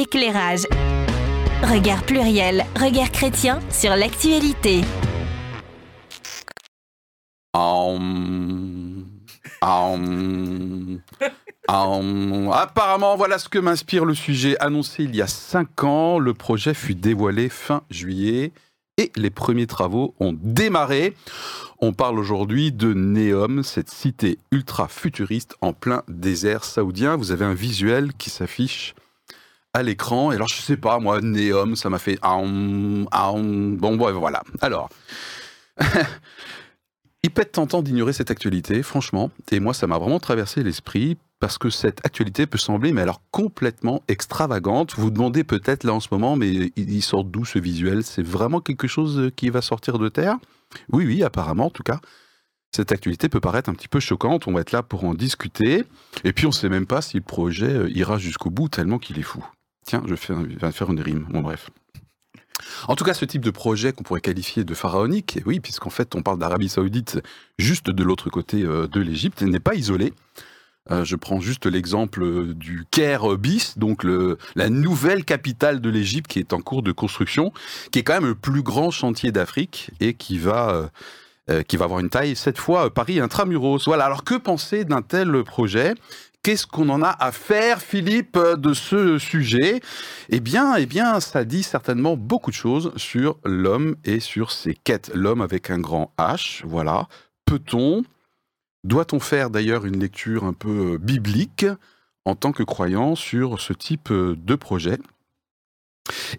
éclairage. Regard pluriel, regard chrétien sur l'actualité. Apparemment, voilà ce que m'inspire le sujet annoncé il y a 5 ans. Le projet fut dévoilé fin juillet et les premiers travaux ont démarré. On parle aujourd'hui de Neom, cette cité ultra futuriste en plein désert saoudien. Vous avez un visuel qui s'affiche à l'écran. Et alors, je sais pas, moi, Neom, ça m'a fait... Bon, voilà. Alors... Il être tentant d'ignorer cette actualité, franchement, et moi ça m'a vraiment traversé l'esprit parce que cette actualité peut sembler, mais alors complètement extravagante. Vous vous demandez peut-être là en ce moment, mais il sort d'où ce visuel? C'est vraiment quelque chose qui va sortir de terre? Oui, oui, apparemment en tout cas. Cette actualité peut paraître un petit peu choquante, on va être là pour en discuter, et puis on ne sait même pas si le projet euh, ira jusqu'au bout tellement qu'il est fou. Tiens, je vais faire- une rime, bon bref. En tout cas, ce type de projet qu'on pourrait qualifier de pharaonique, et oui, puisqu'en fait on parle d'Arabie Saoudite juste de l'autre côté euh, de l'Égypte, n'est pas isolé. Euh, je prends juste l'exemple euh, du Caire bis, donc la nouvelle capitale de l'Égypte qui est en cours de construction, qui est quand même le plus grand chantier d'Afrique et qui va, qui va avoir une taille, cette fois, Paris intramuros. Voilà, alors que penser d'un tel projet? Qu'est-ce qu'on en a à faire, Philippe, euh, de ce sujet? Eh bien, eh bien, ça dit certainement beaucoup de choses sur l'homme et sur ses quêtes. L'homme avec un grand H, voilà. Peut-on doit-on faire d'ailleurs une lecture un peu euh, biblique en tant que croyant sur ce type euh, de projet?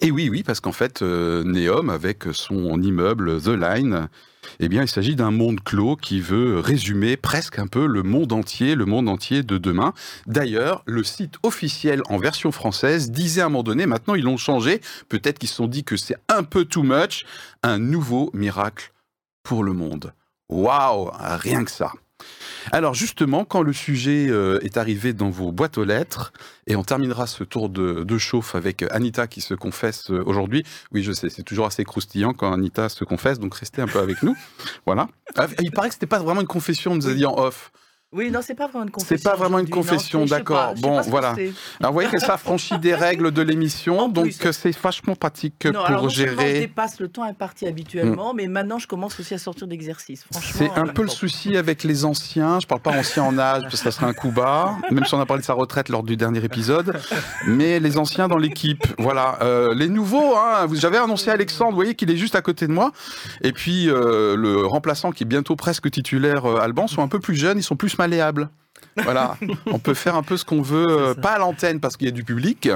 Et oui, oui, parce qu'en fait, euh, Neom, avec son immeuble The Line, eh bien, il s'agit d'un monde clos qui veut résumer presque un peu le monde entier, le monde entier de demain. D'ailleurs, le site officiel en version française disait à un moment donné, maintenant ils l'ont changé, peut-être qu'ils se sont dit que c'est un peu too much, un nouveau miracle pour le monde. Waouh, rien que ça. Alors justement, quand le sujet euh, est arrivé dans vos boîtes aux lettres, et on terminera ce tour de, de chauffe avec Anita qui se confesse euh, aujourd'hui. Oui, je sais, c'est toujours assez croustillant quand Anita se confesse, donc restez un peu avec nous. Voilà. Ah, Il paraît que c'était pas vraiment une confession, on nous a dit en off. Oui, non, c'est pas vraiment une confession. C'est pas vraiment une confession, d'accord. Bon, pas voilà. Alors vous voyez que ça franchit des règles de l'émission, donc c'est vachement pratique Non, alors pour non seulement je gérer. dépasse le temps imparti habituellement, mais maintenant je commence aussi à sortir d'exercice. C'est un euh, peu le souci avec les anciens. Je parle pas ancien en âge, parce que ça serait un coup bas, même si on a parlé de sa retraite lors du dernier épisode. Mais les anciens dans l'équipe, voilà. Euh, les nouveaux, hein, j'avais annoncé Alexandre, vous voyez qu'il est juste à côté de moi. Et puis euh, le remplaçant qui est bientôt presque titulaire, euh, Alban, sont un peu plus jeunes, ils sont plus malléables. Voilà, on peut faire un peu ce qu'on veut, euh, pas à l'antenne parce qu'il y a du public,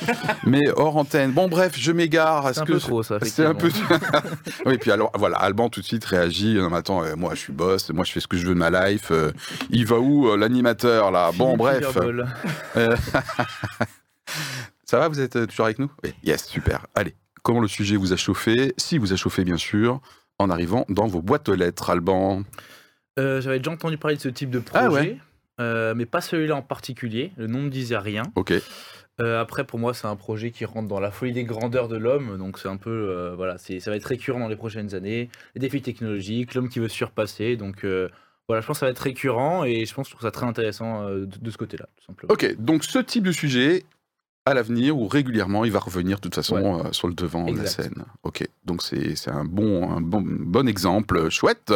mais hors antenne. Bon, bref, je m'égare. C'est Est-ce un que peu trop, ça. c'est un peu. oui, puis alors, voilà, Alban tout de suite réagit. Non, mais attends, euh, moi je suis boss, moi je fais ce que je veux de ma life. euh, il va où euh, l'animateur là? Bon, bref. Euh, Ça va, vous êtes euh, toujours avec nous? Oui, yes, super. Allez, comment le sujet vous a chauffé? Si vous a chauffé, bien sûr, en arrivant dans vos boîtes aux lettres, Alban. Euh, J'avais déjà entendu parler de ce type de projet, Ah ouais. euh, mais pas celui-là en particulier. Le nom ne me disait rien. Ok. Euh, après, pour moi, c'est un projet qui rentre dans la folie des grandeurs de l'homme. Donc, c'est un peu. voilà, ça va être récurrent dans les prochaines années. Les défis technologiques, l'homme qui veut se surpasser. Donc, voilà, je pense que ça va être récurrent et je pense que je trouve ça très intéressant de, de ce côté-là, tout simplement. Ok, donc ce type de sujet, à l'avenir ou régulièrement, il va revenir de toute façon euh, sur le devant de la scène. Ok, donc c'est un bon, un bon, bon exemple, chouette.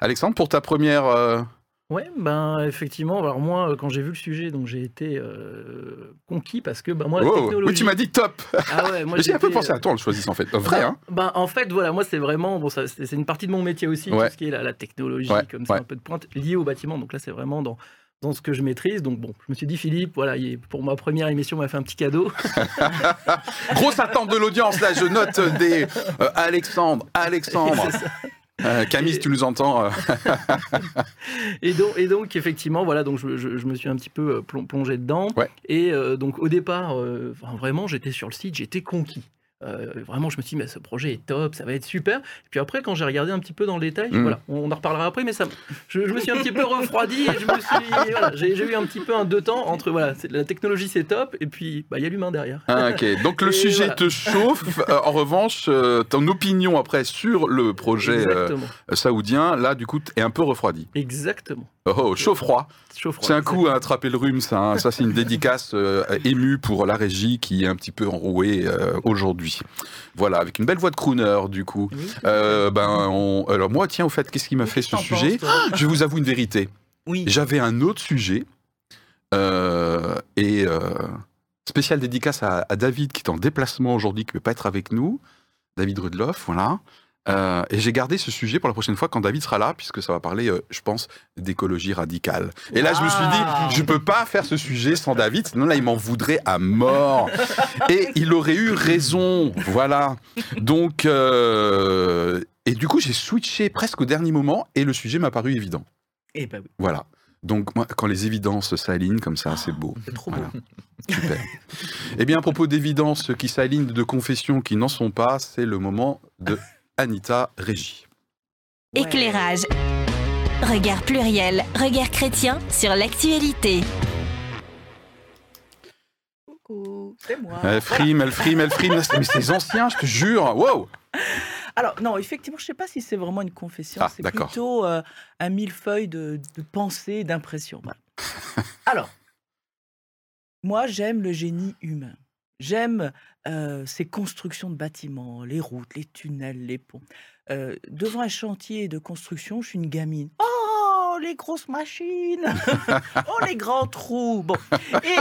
Alexandre, pour ta première... euh, Ouais, ben effectivement. Alors moi, euh, quand j'ai vu le sujet, donc j'ai été euh, conquis parce que ben moi la wow, technologie. Oui, tu m'as dit top Ah ouais, moi J'ai un peu pensé à toi en le choisissant en fait. Vrai, hein Ben, en fait, voilà, moi c'est vraiment bon, ça, c'est une partie de mon métier aussi, Ouais. tout ce qui est la, la technologie, Ouais, comme ça, un peu de pointe liée au bâtiment. Donc là, c'est vraiment dans dans ce que je maîtrise. Donc bon, je me suis dit Philippe, voilà, pour ma première émission, on m'a fait un petit cadeau. Grosse attente de l'audience, là, je note des... euh, Alexandre, Alexandre. Euh, Camille, si tu nous entends... euh, Et donc, et donc, effectivement, voilà, donc je, je- je me suis un petit peu euh, plon- plongé dedans. Ouais. Et donc, au départ, vraiment, j'étais sur le site, j'étais conquis. Euh, vraiment, je me suis dit, mais ce projet est top, ça va être super. Et puis après, quand j'ai regardé un petit peu dans le détail, Mm. voilà, on en reparlera après, mais ça, je, je me suis un petit peu refroidi et je me suis, voilà, j'ai j'ai eu un petit peu un deux temps entre, voilà, c'est- la technologie c'est top, et puis bah, il y a l'humain derrière. Ah, ok, donc le Et sujet voilà. te chauffe. Euh, en revanche, euh, ton opinion après sur le projet euh, saoudien, là, du coup, est un peu refroidi. Exactement. Oh, chaud-froid. Chaud-froid. C'est un coup à attraper le rhume, ça. hein. Ça, c'est une dédicace euh, émue pour la régie qui est un petit peu enrouée euh, aujourd'hui. Voilà, avec une belle voix de crooner, du coup. Oui. Euh, ben, on- Alors, moi, tiens, au fait, qu'est-ce qui m'a fait ce sujet penses, Je vous avoue une vérité. Oui. J'avais un autre sujet. euh, et euh, spécial dédicace à, à David qui est en déplacement aujourd'hui, qui ne peut pas être avec nous. David Rudloff, voilà. Euh, et j'ai gardé ce sujet pour la prochaine fois quand David sera là, puisque ça va parler, euh, je pense, d'écologie radicale. Et là, je me suis dit, je peux pas faire ce sujet sans David, sinon là, il m'en voudrait à mort. Et il aurait eu raison, voilà. Donc, euh, et du coup, j'ai switché presque au dernier moment, et le sujet m'a paru évident. Eh ben oui, Voilà. Donc, moi, quand les évidences s'alignent comme ça, c'est beau. c'est trop Voilà. beau. Super. eh bien, à propos d'évidences qui s'alignent de confessions qui n'en sont pas, c'est le moment de Anita Régie. Éclairage. Regard pluriel, regard chrétien sur l'actualité. Coucou, c'est moi. Elle frime, elle frime, elle frime. Mais c'est ancien, je te jure. Wow Alors, non, effectivement, je ne sais pas si c'est vraiment une confession. Ah, c'est plutôt euh, un millefeuille de, de pensées, d'impressions. Voilà. Alors, moi, j'aime le génie humain. J'aime ces constructions de bâtiments, les routes, les tunnels, les ponts. Devant un chantier de construction, je suis une gamine. Oh, les grosses machines Oh, les grands trous Bon, et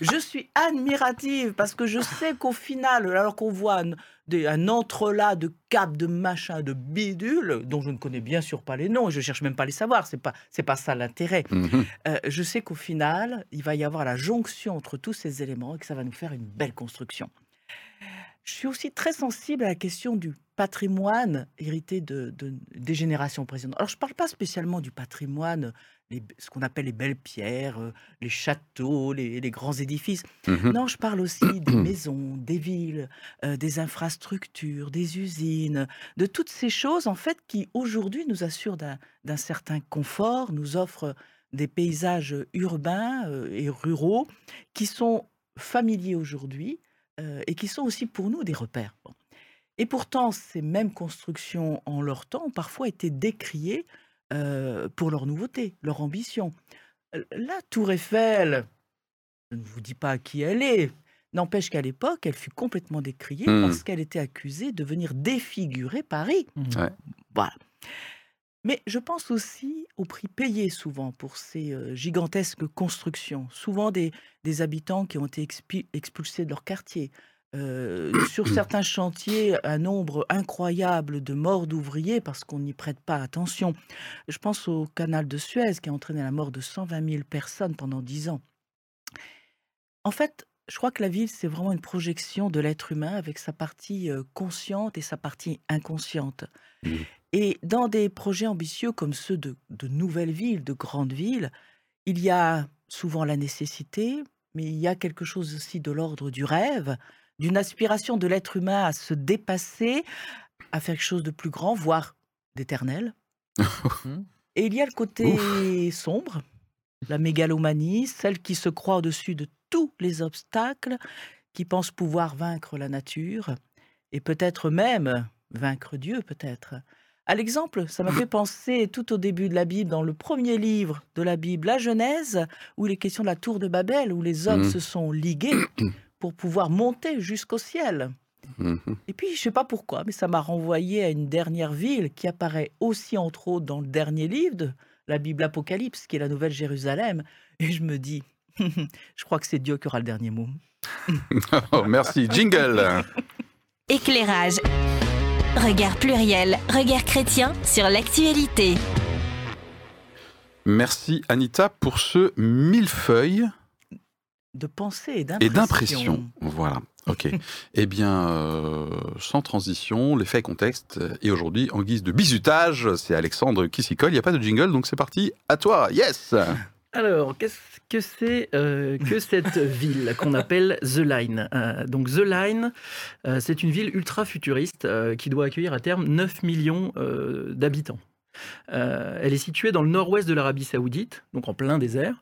je suis admirative parce que je sais qu'au final, alors qu'on voit un, des- un entrelac de câbles, de machins, de bidules, dont je ne connais bien sûr pas les noms, et je cherche même pas à les savoir, c'est pas, c'est pas ça l'intérêt. Mhm. Euh, je sais qu'au final, il va y avoir la jonction entre tous ces éléments et que ça va nous faire une belle construction. Je suis aussi très sensible à la question du patrimoine hérité de, de- des générations précédentes. Alors, je ne parle pas spécialement du patrimoine, les- ce qu'on appelle les belles pierres, euh, les châteaux, les, les grands édifices. Mhm. Non, je parle aussi des maisons, des villes, euh, des infrastructures, des usines, de toutes ces choses en fait qui aujourd'hui nous assurent d'un certain confort, nous offrent des paysages urbains euh, et ruraux qui sont familiers aujourd'hui euh, et qui sont aussi pour nous des repères. Bon. Et pourtant, ces mêmes constructions en leur temps ont parfois été décriées euh, pour leur nouveauté, leur ambition. La tour Eiffel, je ne vous dis pas à qui elle est, n'empêche qu'à l'époque, elle fut complètement décriée Hmm. parce qu'elle était accusée de venir défigurer Paris. Ouais. Voilà. Mais je pense aussi au prix payé souvent pour ces euh, gigantesques constructions. Souvent des, des habitants qui ont été expi- expulsés de leur quartier. Euh, sur certains chantiers, un nombre incroyable de morts d'ouvriers parce qu'on n'y prête pas attention. Je pense au canal de Suez qui a entraîné la mort de 120 000 personnes pendant 10 ans. En fait, je crois que la ville, c'est vraiment une projection de l'être humain avec sa partie euh, consciente et sa partie inconsciente. Mhm. Et dans des projets ambitieux comme ceux de, de nouvelles villes, de grandes villes, il y a souvent la nécessité, mais il y a quelque chose aussi de l'ordre du rêve, d'une aspiration de l'être humain à se dépasser, à faire quelque chose de plus grand, voire d'éternel. Et il y a le côté sombre, la mégalomanie, celle qui se croit au-dessus de tous les obstacles, qui pense pouvoir vaincre la nature, et peut-être même vaincre Dieu, peut-être. À l'exemple, ça m'a fait penser tout au début de la Bible, dans le premier livre de la Bible, la Genèse, où il est question de la tour de Babel, où les hommes Mhm. se sont ligués pour pouvoir monter jusqu'au ciel. Mhm. Et puis, je sais pas pourquoi, mais ça m'a renvoyé à une dernière ville qui apparaît aussi, entre autres, dans le dernier livre de la Bible Apocalypse, qui est la Nouvelle Jérusalem. Et je me dis, je crois que c'est Dieu qui aura le dernier mot. Oh, merci. Jingle. Éclairage. Regard pluriel, regard chrétien sur l'actualité. Merci Anita pour ce millefeuille De pensée et et d'impression. d'impression. Voilà. Ok. eh bien, euh, sans transition, les faits et contexte. Et aujourd'hui, en guise de bizutage, c'est Alexandre qui s'y colle. Il n'y a pas de jingle, donc c'est parti. À toi. Yes. Alors, qu'est-ce que c'est euh, que cette ville qu'on appelle The Line Euh, Donc, The Line, euh, c'est une ville ultra futuriste euh, qui doit accueillir à terme 9 millions euh, d'habitants. Euh, elle est située dans le nord-ouest de l'Arabie Saoudite, donc en plein désert,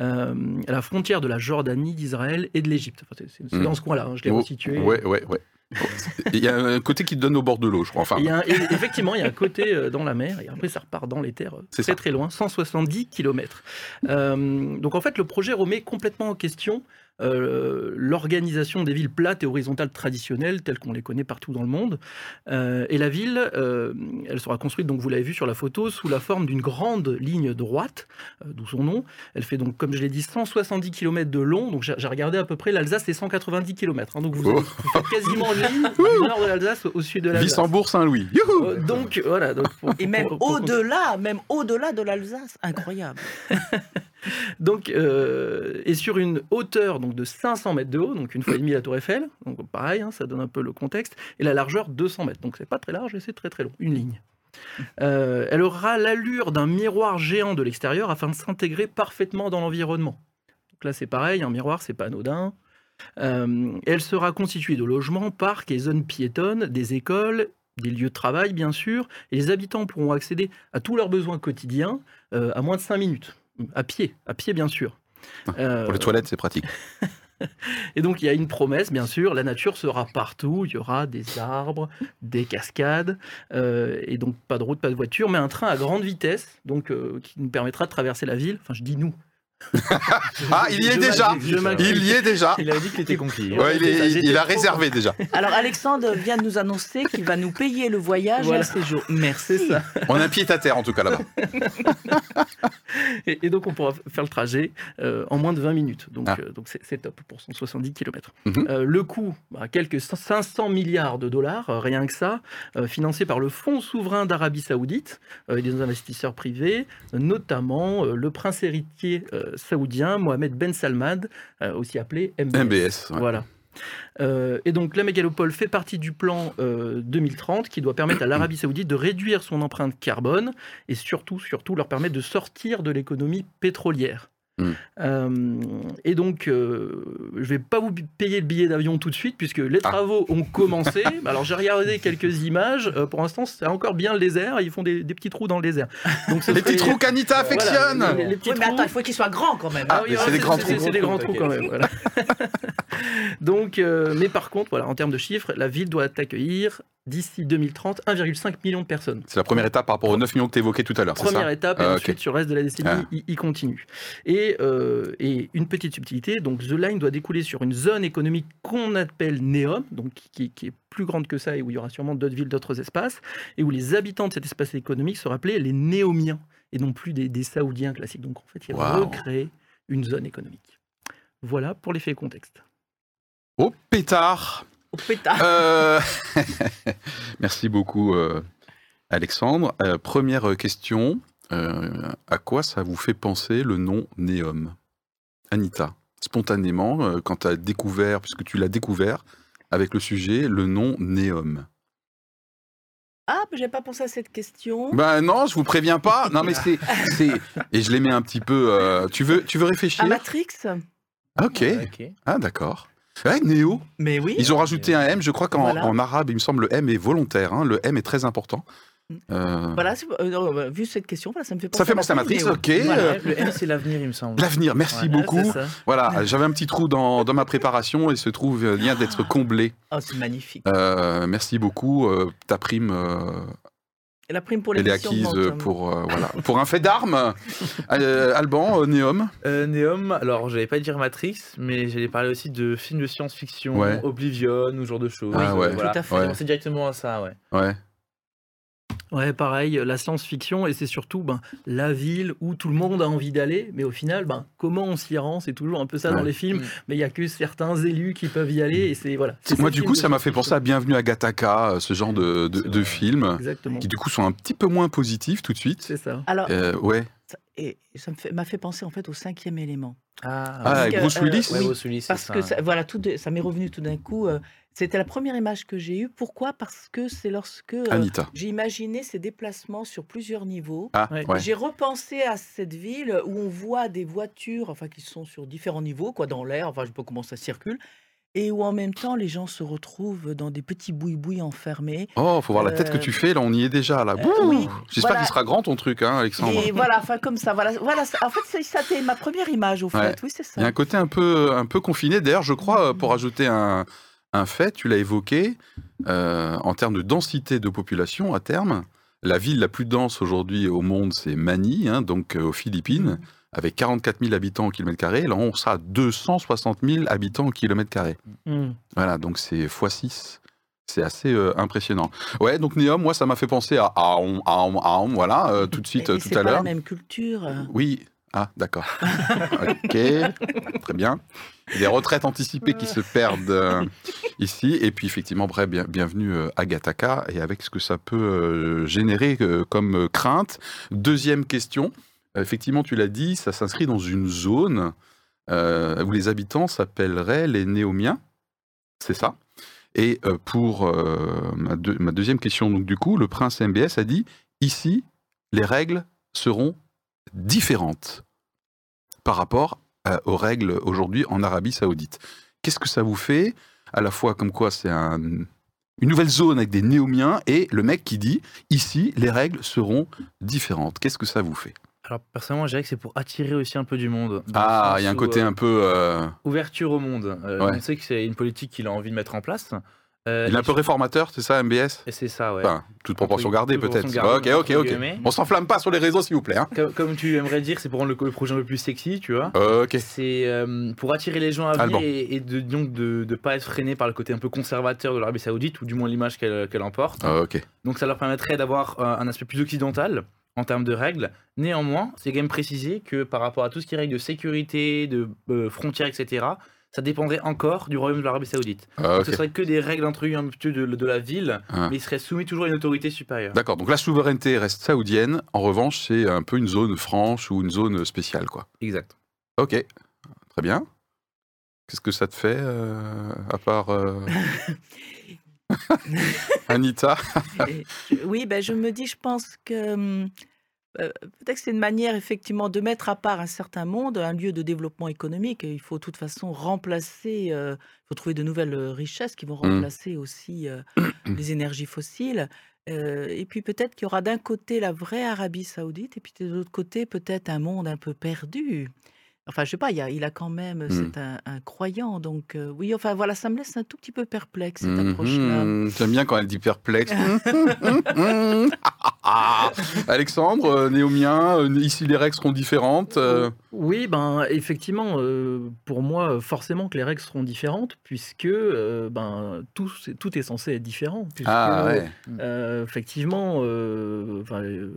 euh, à la frontière de la Jordanie, d'Israël et de l'Égypte. Enfin, c'est- dans ce coin-là, hein, je l'ai Oh, resitué. Ouais, ouais, ouais. Il y a un côté qui donne au bord de l'eau, je crois. Enfin, Il y a un- et effectivement, il y a un côté euh, dans la mer, et après ça repart dans les terres euh, C'est très ça. très loin, 170 km. donc en fait, le projet remet complètement en question euh, l'organisation des villes plates et horizontales traditionnelles telles qu'on les connaît partout dans le monde. Euh, et la ville, euh, elle sera construite, donc vous l'avez vu sur la photo, sous la forme d'une grande ligne droite, euh, d'où son nom. Elle fait donc, comme je l'ai dit, 170 km de long. Donc j'ai regardé à peu près, l'Alsace c'est 190 km. donc vous, Oh. vous faites quasiment une ligne du nord de l'Alsace au sud de l'Alsace. Wissembourg-Saint-Louis. Youhou Euh, donc voilà. Donc, pour- Et même au-delà, même au-delà de l'Alsace, incroyable. Donc, euh, et sur une hauteur donc de 500 mètres de haut, donc une fois et demie la Tour Eiffel. Donc pareil, hein, ça donne un peu le contexte. Et la largeur 200 mètres. Donc c'est pas très large et c'est très très long. Une ligne. Euh, elle aura l'allure d'un miroir géant de l'extérieur afin de s'intégrer parfaitement dans l'environnement. Donc là c'est pareil, un miroir c'est pas anodin. Euh, elle sera constituée de logements, parcs et zones piétonnes, des écoles, des lieux de travail bien sûr, et les habitants pourront accéder à tous leurs besoins quotidiens à moins de 5 minutes, à pied, à pied bien sûr. Euh, Pour les toilettes, c'est pratique. et donc il y a une promesse, bien sûr, la nature sera partout, il y aura des arbres, des cascades, euh, et donc pas de route, pas de voiture, mais un train à grande vitesse, donc euh, qui nous permettra de traverser la ville. Enfin, je dis nous. Ah, il y est déjà. Il y est déjà Il a dit qu'il était conquis. Ouais, il, est- il a réservé déjà. Alors Alexandre vient de nous annoncer qu'il va nous payer le voyage Voilà. et le séjour. Merci. C'est ça. On a un pied à terre en tout cas là-bas. Et, et donc on pourra faire le trajet euh, en moins de 20 minutes. Donc Ah. euh, donc c'est top pour 170 km. Mhm. le coût, bah, quelques 500 milliards de dollars, euh, rien que ça, euh, financé par le Fonds souverain d'Arabie Saoudite euh, et des investisseurs privés, euh, notamment euh, le prince héritier euh, saoudien Mohamed Ben Salman, euh, aussi appelé MBS. MBS. ouais. Voilà. Euh, et donc la mégalopole fait partie du plan euh, 2030 qui doit permettre à l'Arabie saoudite de réduire son empreinte carbone et surtout, surtout leur permettre de sortir de l'économie pétrolière. Mm. Euh, et donc, euh, je vais pas vous payer le billet d'avion tout de suite puisque les Ah. travaux ont commencé. Alors j'ai regardé quelques images. Euh, pour l'instant, c'est encore bien le désert. Ils font des, des petits trous dans le désert. Donc Les petits trous qu'Anita Voilà, affectionne les- les petits Oui, mais trous. attends, il faut qu'il soit grand quand même. Ah, oui, mais ouais, c'est des grands trous. C'est des grands trous quand même. voilà. Donc, euh, mais par contre, voilà, en termes de chiffres, la ville doit accueillir d'ici 2030 1,5 million de personnes. C'est la première étape par rapport aux 9 millions que tu évoquais tout à l'heure, Première ça? Étape, et Ah, ensuite sur le reste de la décennie, Ah. il, il continue. Et, euh, et une petite subtilité, donc The Line doit découler sur une zone économique qu'on appelle NEOM, donc qui, qui est plus grande que ça et où il y aura sûrement d'autres villes, d'autres espaces, et où les habitants de cet espace économique seront appelés les Néomiens, et non plus des, des Saoudiens classiques. Donc en fait, il va Waouh. recréer une zone économique. Voilà pour l'effet contexte. Oh pétard Au pétard. Euh, Merci beaucoup, euh, Alexandre. Euh, première question. euh, à quoi ça vous fait penser le nom Néom Anita, spontanément, euh, quand tu as découvert, puisque tu l'as découvert avec le sujet, le nom Néom Ah, mais j'ai pas pensé à cette question. Ben non, je vous préviens pas. Non, mais c'est. c'est- Et je les mets un petit peu. euh, Tu, veux, tu veux réfléchir? À Matrix Ok. Ok. Ah, d'accord. Ouais, Néo. Mais oui. Ils ont rajouté un M. Je crois qu'en Voilà. en arabe, il me semble, le M est volontaire. hein. Le M est très important. Euh, Voilà, euh, non, bah, vu cette question, voilà, ça me fait penser Ça fait penser à Matrix, Neo. ok. Voilà. Le M, c'est l'avenir, il me semble. L'avenir, merci beaucoup. Voilà, j'avais un petit trou dans, dans ma préparation et se trouve vient d'être comblé. Oh, c'est magnifique. Euh, merci beaucoup. euh, ta prime, euh, Et la prime pour elle est acquise euh, pour, euh, voilà, pour un fait d'armes. Euh, Alban, euh, Néom. Euh, Neom, alors j'allais pas dire Matrix, mais j'allais parler aussi de films de science-fiction, Ouais. Oblivion ou ce genre de choses. Ah ouais. voilà. Tout à fait. Ouais. C'est directement à ça, ouais. Ouais. Ouais, pareil, la science-fiction, et c'est surtout ben, la ville où tout le monde a envie d'aller, mais au final, ben, comment on s'y rend C'est toujours un peu ça dans les films, Mm. mais il y a que certains élus qui peuvent y aller, et c'est voilà. c'est Moi, du coup, ça m'a fait penser à Bienvenue à Gattaca, euh, ce genre de, de, films Exactement, qui, du coup, sont un petit peu moins positifs tout de suite. c'est ça. Alors, Euh, ouais. Ça- et ça fait- m'a fait, penser en fait au cinquième élément. Ah, Ah, Bruce euh, Willis? ouais, oui, Bruce Willis, Parce ça. que ça, voilà, tout de- ça m'est revenu tout d'un coup. euh, C'était la première image que j'ai eue. Pourquoi? Parce que c'est lorsque euh, Anita. j'ai imaginé ces déplacements sur plusieurs niveaux. Ah, Ouais. J'ai repensé à cette ville où on voit des voitures, enfin qui sont sur différents niveaux, quoi, dans l'air. Enfin, je sais pas comment ça circule. Et où en même temps les gens se retrouvent dans des petits boui-boui enfermés. Oh, faut voir la tête que Euh, tu fais, là, on y est déjà, là. euh, Bouh oui, J'espère voilà. qu'il sera grand ton truc, hein, Alexandre. Et voilà, enfin comme ça. Voilà, voilà. ça- En fait, c'est- ça c'était ma première image au fait. Ouais. Oui, c'est Il y a ça. un côté un peu, un peu confiné. D'ailleurs, je crois, euh, pour ajouter un, un fait, tu l'as évoqué, euh, en termes de densité de population à terme, la ville la plus dense aujourd'hui au monde, c'est Manille, hein, donc euh, aux Philippines, avec 44 000 habitants au kilomètre carré. Là, on sera à 260 000 habitants au kilomètre carré. Hmm. Voilà, donc c'est x6. C'est assez euh, impressionnant. Ouais, donc Néom, moi, ça m'a fait penser à Aon, Aon, voilà, euh, tout de suite, Et- euh, tout c'est à pas la l'heure. même culture. Oui. Ah, d'accord. ok, très bien. Des retraites anticipées qui se perdent euh, ici. Et puis, effectivement, bref, bien- bienvenue à Gataka et avec ce que ça peut générer comme crainte. Deuxième question. Effectivement, tu l'as dit, ça s'inscrit dans une zone euh, où les habitants s'appelleraient les néomiens. C'est ça. Et euh, pour euh, ma, deux- ma deuxième question, donc du coup, le prince MBS a dit ici, les règles seront différentes par rapport aux règles aujourd'hui en Arabie Saoudite. Qu'est-ce que ça vous fait À la fois comme quoi c'est un- une nouvelle zone avec des néomiens et le mec qui dit ici, les règles seront différentes. Qu'est-ce que ça vous fait? Alors personnellement, je dirais que c'est pour attirer aussi un peu du monde. Ah, il y a un côté euh, un peu. euh, ouverture au monde. Euh, Ouais. On sait que c'est une politique qu'il a envie de mettre en place. Euh, il est un peu réformateur, c'est ça, MBS c'est ça, ouais. Enfin, toute proportion gardée peut-être. Ok, ok, ok. On s'enflamme pas sur les réseaux, s'il vous plaît. hein. Comme, comme tu aimerais dire, c'est pour rendre le, le projet un peu plus sexy, tu vois. Ok. C'est pour attirer les gens à venir et, et de, donc de ne pas être freiné par le côté un peu conservateur de l'Arabie Saoudite, ou du moins l'image qu'elle emporte. Ok. Donc ça leur permettrait d'avoir un aspect plus occidental en termes de règles. Néanmoins, c'est quand même précisé que par rapport à tout ce qui est règles de sécurité, de euh, frontières, etc., ça dépendrait encore du royaume de l'Arabie Saoudite. Ah, Donc ok. Ce serait que des règles introduites un petit peu de, de la ville, Ah. mais ils seraient soumis toujours à une autorité supérieure. D'accord, donc la souveraineté reste saoudienne. En revanche, c'est un peu une zone franche ou une zone spéciale, quoi. Exact. Ok, très bien. Qu'est-ce que ça te fait, euh, à part euh, Anita? Oui, ben, je me dis, je pense que hum, euh, peut-être que c'est une manière effectivement de mettre à part un certain monde, un lieu de développement économique. Et il faut de toute façon remplacer, euh, il faut trouver de nouvelles richesses qui vont Mm. remplacer aussi euh, les énergies fossiles. Et puis peut-être qu'il y aura d'un côté la vraie Arabie saoudite et puis de l'autre côté peut-être un monde un peu perdu. Enfin, je sais pas, il, a, il a quand même, Mm. c'est un, un croyant, donc euh, oui, enfin voilà, ça me laisse un tout petit peu perplexe cette approche-là. Mhm, J'aime bien quand elle dit perplexe. Alexandre, euh, néomien, euh, ici les règles seront différentes. euh, Oui, ben effectivement, euh, pour moi, forcément que les règles seront différentes, puisque euh, ben tout, est censé être différent. Puisque, Ah ouais. euh, effectivement, euh, euh,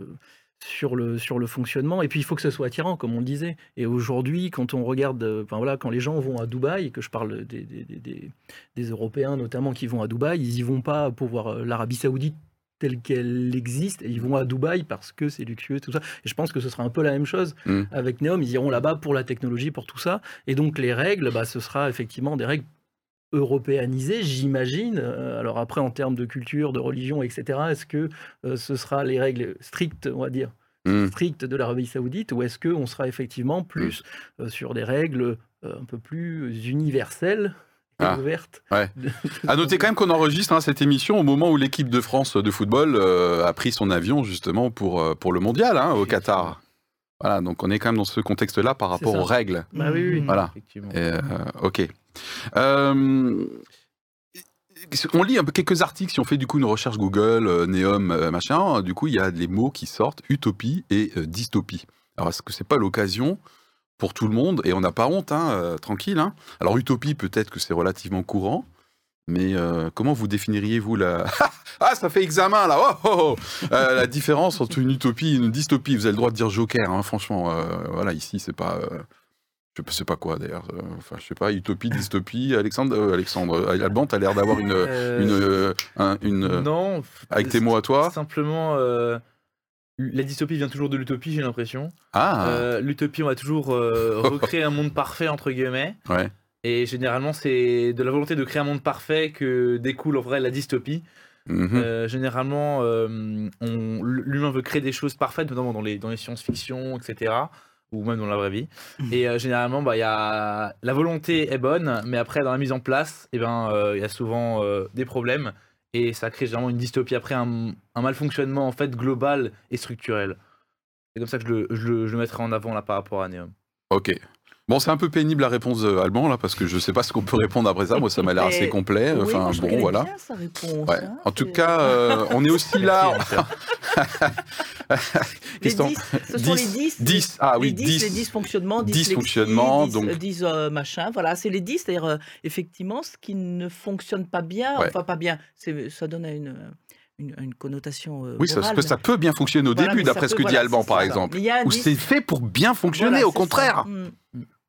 sur le sur le fonctionnement, et puis il faut que ce soit attirant, comme on le disait. Et aujourd'hui, quand on regarde, euh, enfin voilà, quand les gens vont à Dubaï, que je parle des, des, des- des- Européens notamment qui vont à Dubaï, ils y vont pas pour voir euh, l'Arabie Saoudite telle qu'elle existe, et ils vont à Dubaï parce que c'est luxueux, tout ça. Et je pense que ce sera un peu la même chose Mm. avec Neom. Ils iront là-bas pour la technologie, pour tout ça. Et donc les règles, bah, ce sera effectivement des règles européanisées, j'imagine. Euh, alors après, en termes de culture, de religion, etc., est-ce que euh, ce sera les règles strictes, on va dire, Mhm. strictes de l'Arabie saoudite, ou est-ce qu'on sera effectivement plus euh, sur des règles euh, un peu plus universelles et Ah, ouvertes ouais. À noter quand même qu'on enregistre hein, cette émission au moment où l'équipe de France de football euh, a pris son avion justement pour, pour le mondial hein, au Qatar. Voilà, donc on est quand même dans ce contexte-là par rapport aux règles. Bah oui, oui. Mhm. Voilà. Effectivement. Et, euh, ok. Euh, on lit un peu quelques articles si on fait du coup une recherche Google, euh, euh, machin. Du coup, il y a les mots qui sortent utopie et euh, dystopie. Alors, est-ce que c'est pas l'occasion pour tout le monde Et on n'a pas honte, hein, tranquille. hein. Alors, utopie, peut-être que c'est relativement courant. Mais comment vous définiriez-vous la... ah, ça fait examen là oh, oh, oh. La différence entre une utopie et une dystopie. Vous avez le droit de dire joker, hein, franchement. voilà, ici, c'est pas... je sais pas quoi d'ailleurs. euh, Enfin, je sais pas, utopie, dystopie. Alexandre, euh, Alexandre, euh, Alban, t'as l'air d'avoir une, Euh, une, euh, un- une, non. avec tes mots à toi. Simplement, la dystopie vient toujours de l'utopie, j'ai l'impression. Ah, L'utopie, on va toujours recréer un monde parfait, entre guillemets. ouais. Et généralement, c'est de la volonté de créer un monde parfait que découle en vrai la dystopie. Mhm. Euh, généralement, euh, l'humain veut créer des choses parfaites, notamment dans les, dans les science-fiction, etc. ou même dans la vraie vie. Et euh, généralement, bah, il y a... la volonté est bonne, mais après, dans la mise en place, eh ben, euh, il y a souvent euh, des problèmes. Et ça crée généralement une dystopie après, un, un malfonctionnement en fait global et structurel. C'est comme ça que je le, je le, je le mettrai en avant là par rapport à Neom. Ok. Bon, c'est un peu pénible la réponse euh, Alban là parce que je sais pas ce qu'on peut répondre après ça. Moi, ça m'a l'air assez complet. Oui, Enfin, bon, voilà. bien, sa réponse, Ouais. hein, En tout cas, euh, on est aussi là. les Question- 10, ce sont les 10, 10. 10, ah oui, les 10, 10. les 10 fonctionnements, 10 Dysfonctionnements, donc... donc- 10 euh, machin, voilà, c'est les 10, c'est-à-dire euh, effectivement ce qui ne fonctionne pas bien, Ouais. enfin pas bien, c'est- ça donne une, une, une connotation euh, Oui, ça, morale, que mais- ça peut bien fonctionner au Voilà, début, d'après ce que dit Alban, par exemple. Ou 10, c'est fait pour bien fonctionner, voilà, au contraire. Mm.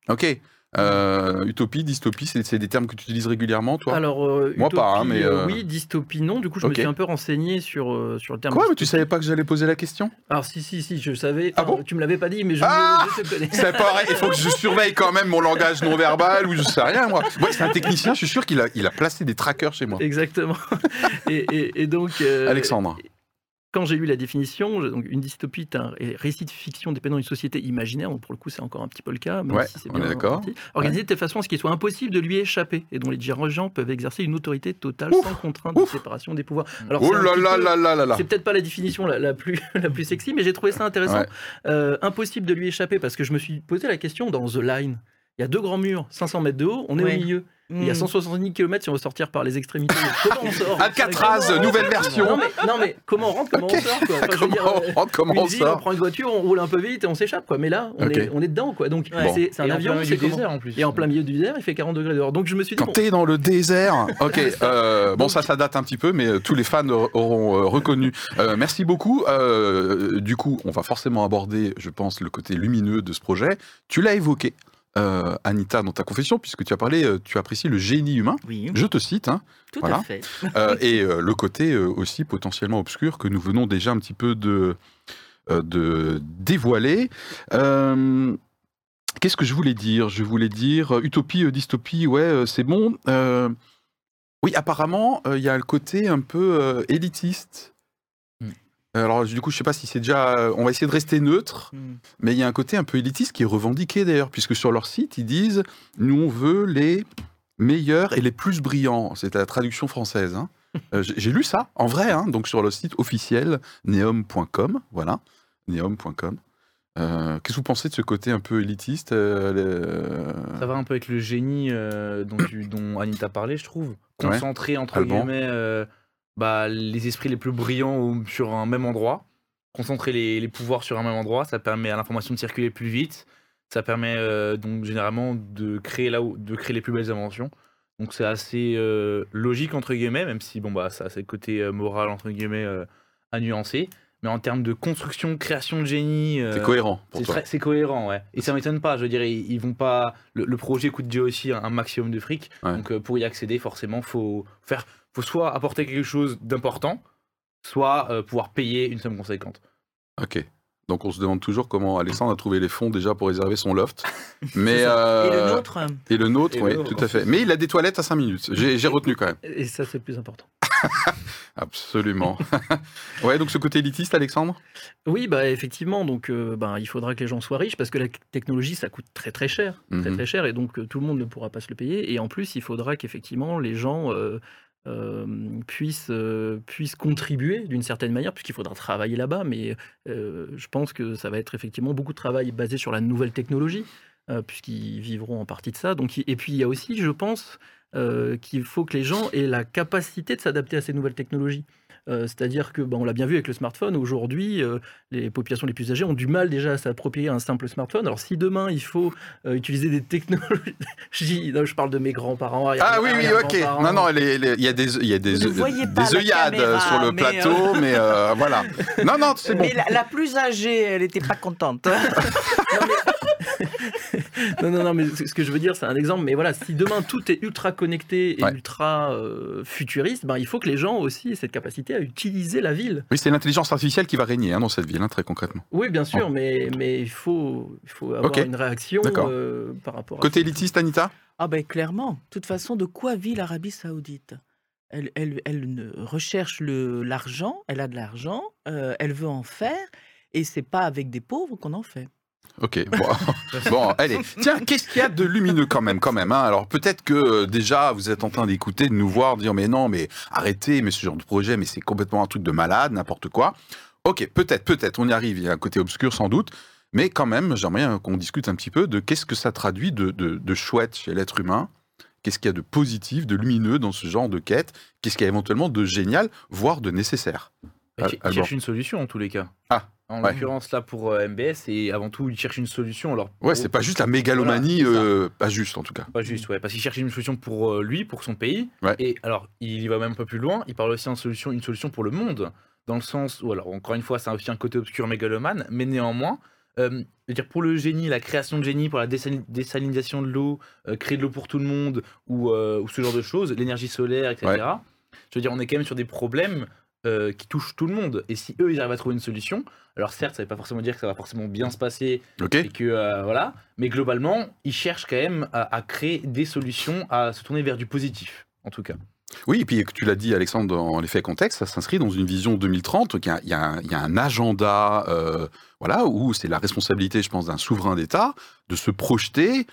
Ok. Euh, utopie, dystopie, c'est des termes que tu utilises régulièrement, toi? Alors, euh, Moi pas, hein, mais, euh, oui, dystopie non. Du coup, je me suis un peu renseigné sur, sur le terme. Quoi Mais tu savais pas que j'allais poser la question? Alors, si, si, si, je savais. Ah Enfin, bon? Tu me l'avais pas dit, mais je, Ah je te connais. C'est pareil, il faut que je surveille quand même mon langage non verbal ou je sais rien, moi. Ouais, c'est un technicien, je suis sûr qu'il a, il a placé des trackers chez moi. Exactement. et, et- et donc. Alexandre. Quand j'ai lu la définition, donc une dystopie est un récit de fiction dépendant d'une société imaginaire, donc pour le coup c'est encore un petit peu le cas, même Ouais, si c'est on est bien organisée de telle façon à ce qu'il soit impossible de lui échapper et dont les dirigeants peuvent exercer une autorité totale Ouf, sans contrainte ouf. de séparation des pouvoirs. Alors, Oh c'est un là petit là peu- là là là là. C'est peut-être pas la définition la, la plus, la plus sexy, mais j'ai trouvé ça intéressant. Ouais. Euh, impossible de lui échapper parce que je me suis posé la question dans The Line. Il y a deux grands murs, 500 mètres de haut, on est Ouais. au milieu. Il y a Mm. 170 km si on veut sortir par les extrémités. comment on sort Alcatraz, nouvelle version. Non mais, non mais comment on rentre, comment on sort quoi Enfin, je veux Comment dire, on euh, rentre, comment une on ville, on sort prend une voiture, on roule un peu vite et on s'échappe quoi. Mais là, on, est, on est dedans quoi. Donc Ouais. c'est c'est un Et avion, c'est du comment désert en plus. Et en plein milieu du désert, il fait 40 degrés dehors. Donc je me suis dit Quand bon, t'es dans le désert. Ok. euh, bon, ça, ça date un petit peu, mais euh, tous les fans aur- auront reconnu. Euh, merci beaucoup. Euh, du coup, on va forcément aborder, je pense, le côté lumineux de ce projet. Tu l'as évoqué, euh, Anita, dans ta confession, puisque tu as parlé, euh, tu apprécies le génie humain. Oui, Je te cite. Hein, tout voilà. à fait. Euh, et euh, le côté aussi potentiellement obscur que nous venons déjà un petit peu de, de dévoiler. Qu'est-ce que je voulais dire? Je voulais dire utopie, dystopie, ouais, c'est bon. Oui, apparemment, il y a le côté un peu élitiste. Mm. Alors, du coup, je sais pas si c'est déjà. euh, On va essayer de rester neutre, Mm. mais il y a un côté un peu élitiste qui est revendiqué d'ailleurs, puisque sur leur site, ils disent Nous, on veut les meilleurs et les plus brillants. C'est la traduction française. hein. Euh, j'ai lu ça, en vrai, hein, donc sur le site officiel neom.com. Voilà, neom.com. Euh, Qu'est-ce que vous pensez de ce côté un peu élitiste euh, Ça va un peu avec le génie euh, dont, tu- dont Anita parlait, je trouve. Ouais. Concentrer, entre Alban. guillemets, euh, bah, les esprits les plus brillants au- sur un même endroit. Concentrer les, les pouvoirs sur un même endroit, ça permet à l'information de circuler plus vite. Ça permet euh, donc généralement de créer, là où, de créer les plus belles inventions. Donc c'est assez euh, logique, entre guillemets, même si bon, bah, ça a ses côtés euh, moral, entre guillemets, euh, à nuancer. Mais en termes de construction, création de génie... C'est cohérent c'est c'est cohérent, ouais. Et ça m'étonne pas. Je veux dire, ils, ils vont pas. Le, le projet coûte déjà aussi un, un maximum de fric. Ouais. Donc pour y accéder, forcément, faut faire, faut soit apporter quelque chose d'important, soit euh, pouvoir payer une somme conséquente. Ok. Donc on se demande toujours comment Alexandre a trouvé les fonds déjà pour réserver son loft. Mais, Et euh, le nôtre Et le nôtre, Et oui, le nôtre. tout à fait. Mais il a des toilettes à 5 minutes. J'ai retenu quand même. et ça c'est le plus important. Absolument. ouais, donc ce côté élitiste, Alexandre? Oui, bah effectivement, donc euh, bah, il faudra que les gens soient riches parce que la technologie ça coûte très très cher, très Mhm. très cher et donc euh, tout le monde ne pourra pas se le payer et en plus il faudra qu'effectivement les gens euh, euh, puissent, euh, puissent contribuer d'une certaine manière puisqu'il faudra travailler là-bas mais euh, je pense que ça va être effectivement beaucoup de travail basé sur la nouvelle technologie euh, puisqu'ils vivront en partie de ça. Donc, et puis il y a aussi, je pense, qu'il faut que les gens aient la capacité de s'adapter à ces nouvelles technologies. Euh, C'est-à-dire que, bah, on l'a bien vu avec le smartphone, aujourd'hui, euh, les populations les plus âgées ont du mal déjà à s'approprier un simple smartphone. Alors si demain il faut euh, utiliser des technologies, non, je parle de mes grands-parents. Ah oui, oui, ok. Non, non, il y a des, il y a des, des la œillades caméra, sur le mais, plateau, mais euh, voilà. Non, non, c'est bon. Mais la, la plus âgée, elle n'était pas contente. non, non, non, mais ce que je veux dire, c'est un exemple. Mais voilà, si demain tout est ultra connecté et Ouais. ultra euh, futuriste, ben, il faut que les gens aussi aient cette capacité à utiliser la ville. Oui, c'est l'intelligence artificielle qui va régner hein, dans cette ville, hein, très concrètement. Oui, bien sûr, mais, mais il, faut, il faut avoir une réaction euh, par rapport à Côté élitiste, Anita? Ah ben clairement. De toute façon, de quoi vit l'Arabie Saoudite? Elle, elle, elle ne recherche le- l'argent, elle a de l'argent, euh, elle veut en faire, et c'est pas avec des pauvres qu'on en fait. Ok, bon, bon, allez. Tiens, qu'est-ce qu'il y a de lumineux quand même, quand même hein? Alors peut-être que euh, déjà vous êtes en train d'écouter, de nous voir, dire mais non, mais arrêtez, mais ce genre de projet, mais c'est complètement un truc de malade, n'importe quoi. Ok, peut-être, peut-être, on y arrive. Il y a un côté obscur sans doute, mais quand même, j'aimerais qu'on discute un petit peu de qu'est-ce que ça traduit de, de, de chouette chez l'être humain. Qu'est-ce qu'il y a de positif, de lumineux dans ce genre de quête? Qu'est-ce qu'il y a éventuellement de génial, voire de nécessaire? Il cherche une solution en tous les cas. Ah, En ouais. l'occurrence, là, pour euh, MBS, et avant tout, il cherche une solution. Alors, Ouais, c'est pas juste la mégalomanie, Voilà, euh, pas juste en tout cas. Pas juste, ouais, parce qu'il cherche une solution pour euh, lui, pour son pays. Ouais. Et alors, il y va même un peu plus loin. Il parle aussi en solution, une solution pour le monde, dans le sens où, alors, encore une fois, c'est aussi un côté obscur mégalomane, mais néanmoins, euh, je veux dire, pour le génie, la création de génie, pour la désali- désalinisation de l'eau, euh, créer de l'eau pour tout le monde, ou, ou ce genre de choses, l'énergie solaire, etc. Ouais. Je veux dire, on est quand même sur des problèmes euh, qui touchent tout le monde. Et si eux, ils arrivent à trouver une solution, alors certes, ça ne veut pas forcément dire que ça va forcément bien se passer et que euh, voilà. Mais globalement, ils cherchent quand même à, à créer des solutions, à se tourner vers du positif, en tout cas. Oui, et puis tu l'as dit, Alexandre, dans l'effet contexte, ça s'inscrit dans une vision 2030. Il y a, il y a un, il y a un agenda, euh, voilà, où c'est la responsabilité, je pense, d'un souverain d'État de se projeter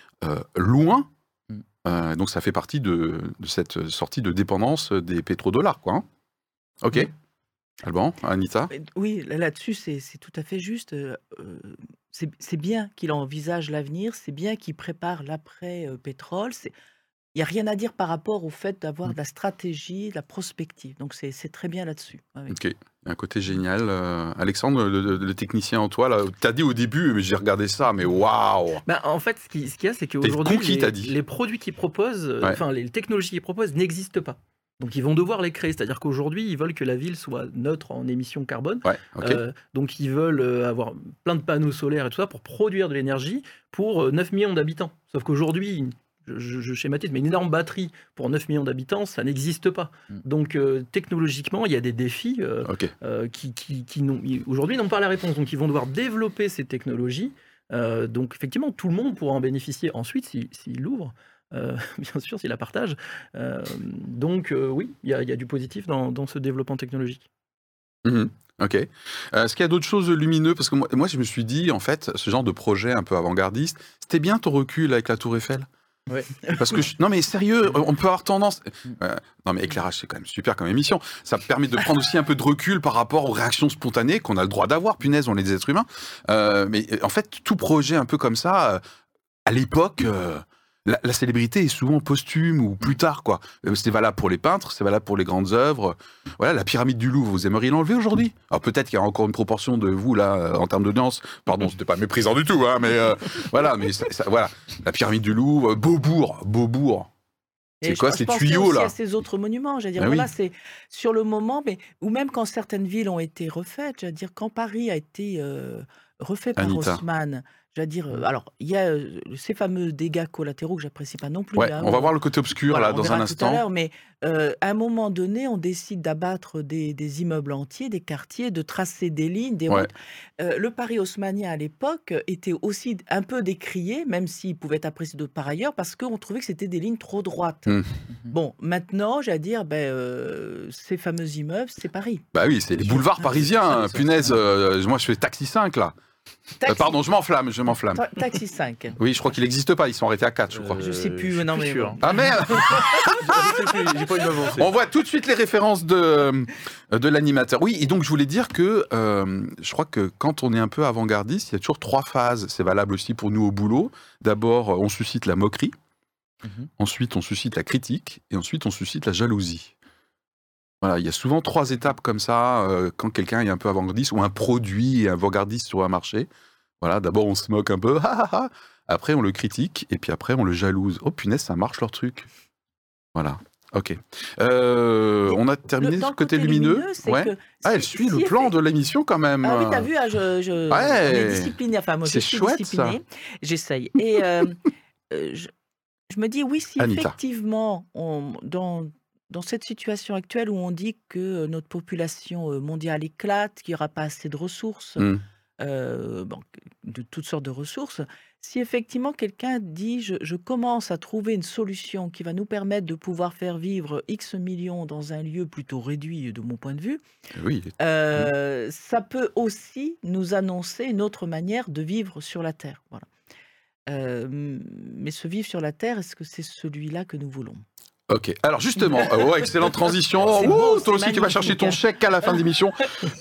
loin. Mm. Euh, donc ça fait partie de, de cette sortie de dépendance des pétrodollars, quoi. hein. Ok. Alban, Anita? Oui, là- là-dessus, c'est tout à fait juste. euh, euh, C'est bien qu'il envisage l'avenir, c'est bien qu'il prépare l'après-pétrole. Il n'y a rien à dire par rapport au fait d'avoir de la stratégie, de la prospective. Donc, c'est très bien là-dessus. Oui. Ok. Un côté génial. Euh, Alexandre, le, technicien en toi, là, t'as dit au début, mais j'ai regardé ça, mais waouh Ben, en fait, ce qui- ce qu'il y a, c'est qu'aujourd'hui, les, les produits qu'ils proposent, euh, Ouais. enfin, les technologies qu'ils proposent n'existent pas. Donc, ils vont devoir les créer. C'est-à-dire qu'aujourd'hui, ils veulent que la ville soit neutre en émissions carbone. Ouais. Euh, donc, ils veulent euh, avoir plein de panneaux solaires et tout ça pour produire de l'énergie pour euh, 9 millions d'habitants. Sauf qu'aujourd'hui, je, je- je schématise, mais une énorme batterie pour 9 millions d'habitants, ça n'existe pas. Mm. Donc, euh, technologiquement, il y a des défis euh, ok. euh, qui, aujourd'hui n'ont pas la réponse. Donc, ils vont devoir développer ces technologies. Euh, donc, effectivement, tout le monde pourra en bénéficier ensuite s'il s'il l'ouvre. Euh, bien sûr, s'il la partage. Euh, donc, euh, oui, il y, a- il y a du positif dans, dans ce développement technologique. Mhm. Ok. Euh, Est-ce qu'il y a d'autres choses lumineuses? Parce que moi, moi, je me suis dit, en fait, ce genre de projet un peu avant-gardiste, c'était bien ton recul avec la Tour Eiffel? Ouais. Parce que je- non mais sérieux, on peut avoir tendance. Euh, non mais éclairage c'est quand même super comme émission. Ça permet de prendre aussi un peu de recul par rapport aux réactions spontanées qu'on a le droit d'avoir. Punaise, on est des êtres humains. Euh, mais en fait, tout projet un peu comme ça, à l'époque, la, la célébrité est souvent posthume ou plus tard quoi. Euh, C'est valable pour les peintres, c'est valable pour les grandes œuvres. Voilà, la pyramide du Louvre, vous aimeriez l'enlever aujourd'hui? Alors peut-être qu'il y a encore une proportion de vous là euh, en termes d'audience. Pardon, c'était pas méprisant du tout, hein, mais euh, voilà, mais ça- ça- voilà, la pyramide du Louvre, Beaubourg, Beaubourg. C'est quoi je ces tuyaux, aussi là? à ces autres monuments. J'allais dire, oui. voilà, c'est sur le moment, mais ou même quand certaines villes ont été refaites. J'allais dire, quand Paris a été euh, refait par. Haussmann. J'allais dire, euh, alors il y a euh, ces fameux dégâts collatéraux que j'apprécie pas non plus. Ouais, hein, on va voir le côté obscur voilà, là on dans verra un tout à instant. l'heure, mais euh, à un moment donné, on décide d'abattre des, des immeubles entiers, des quartiers, de tracer des lignes, des Ouais. routes. Euh, le Paris haussmannien à l'époque était aussi un peu décrié, même s'il pouvait être apprécié de par ailleurs, parce qu'on trouvait que c'était des lignes trop droites. Mm. Bon, maintenant, j'allais dire, ben, euh, ces fameux immeubles, c'est Paris. Bah oui, c'est les boulevards parisiens. hein. Punaise, euh, moi je fais taxi 5 là. Euh, pardon, je m'enflamme, je m'enflamme. ta- taxi 5. Oui, je crois qu'il n'existe pas, ils sont arrêtés à 4, je crois. Je sais plus, non, mais sûr. Ah merde Je sais plus, J'ai pas une avancée. On voit tout de suite les références de, de l'animateur. Oui, et donc je voulais dire que euh, je crois que quand on est un peu avant-gardiste, il y a toujours trois phases. C'est valable aussi pour nous au boulot. D'abord, on suscite la moquerie. Mhm. Ensuite, on suscite la critique. Et ensuite, on suscite la jalousie. Voilà, il y a souvent trois étapes comme ça euh, quand quelqu'un est un peu avant-gardiste ou un produit est avant-gardiste sur un marché. Voilà, d'abord on se moque un peu, après on le critique et puis après on le jalouse. Oh punaise, ça marche leur truc. Voilà, ok. Euh, on a terminé Le- ce côté, lumineux. ouais. que Ah, elle suit le plan de l'émission quand même. Ah oui, t'as vu, ah, je, je- Ouais. on est discipliné. Enfin, moi, je C'est suis chouette, disciplinée. J'essaye. Et euh, euh, je, je me dis, oui, si Anita. effectivement, on, dans, dans cette situation actuelle où on dit que notre population mondiale éclate, qu'il n'y aura pas assez de ressources, euh, bon, de toutes sortes de ressources, Si effectivement quelqu'un dit je, je commence à trouver une solution qui va nous permettre de pouvoir faire vivre X millions dans un lieu plutôt réduit de mon point de vue, Oui, euh, ça peut aussi nous annoncer une autre manière de vivre sur la Terre. Voilà. Euh, mais ce vivre sur la Terre, est-ce que c'est celui-là que nous voulons? Ok. Alors justement, euh, ouais, excellente transition. Beau, toi aussi, tu vas chercher ton magnifique. chèque à la fin de l'émission.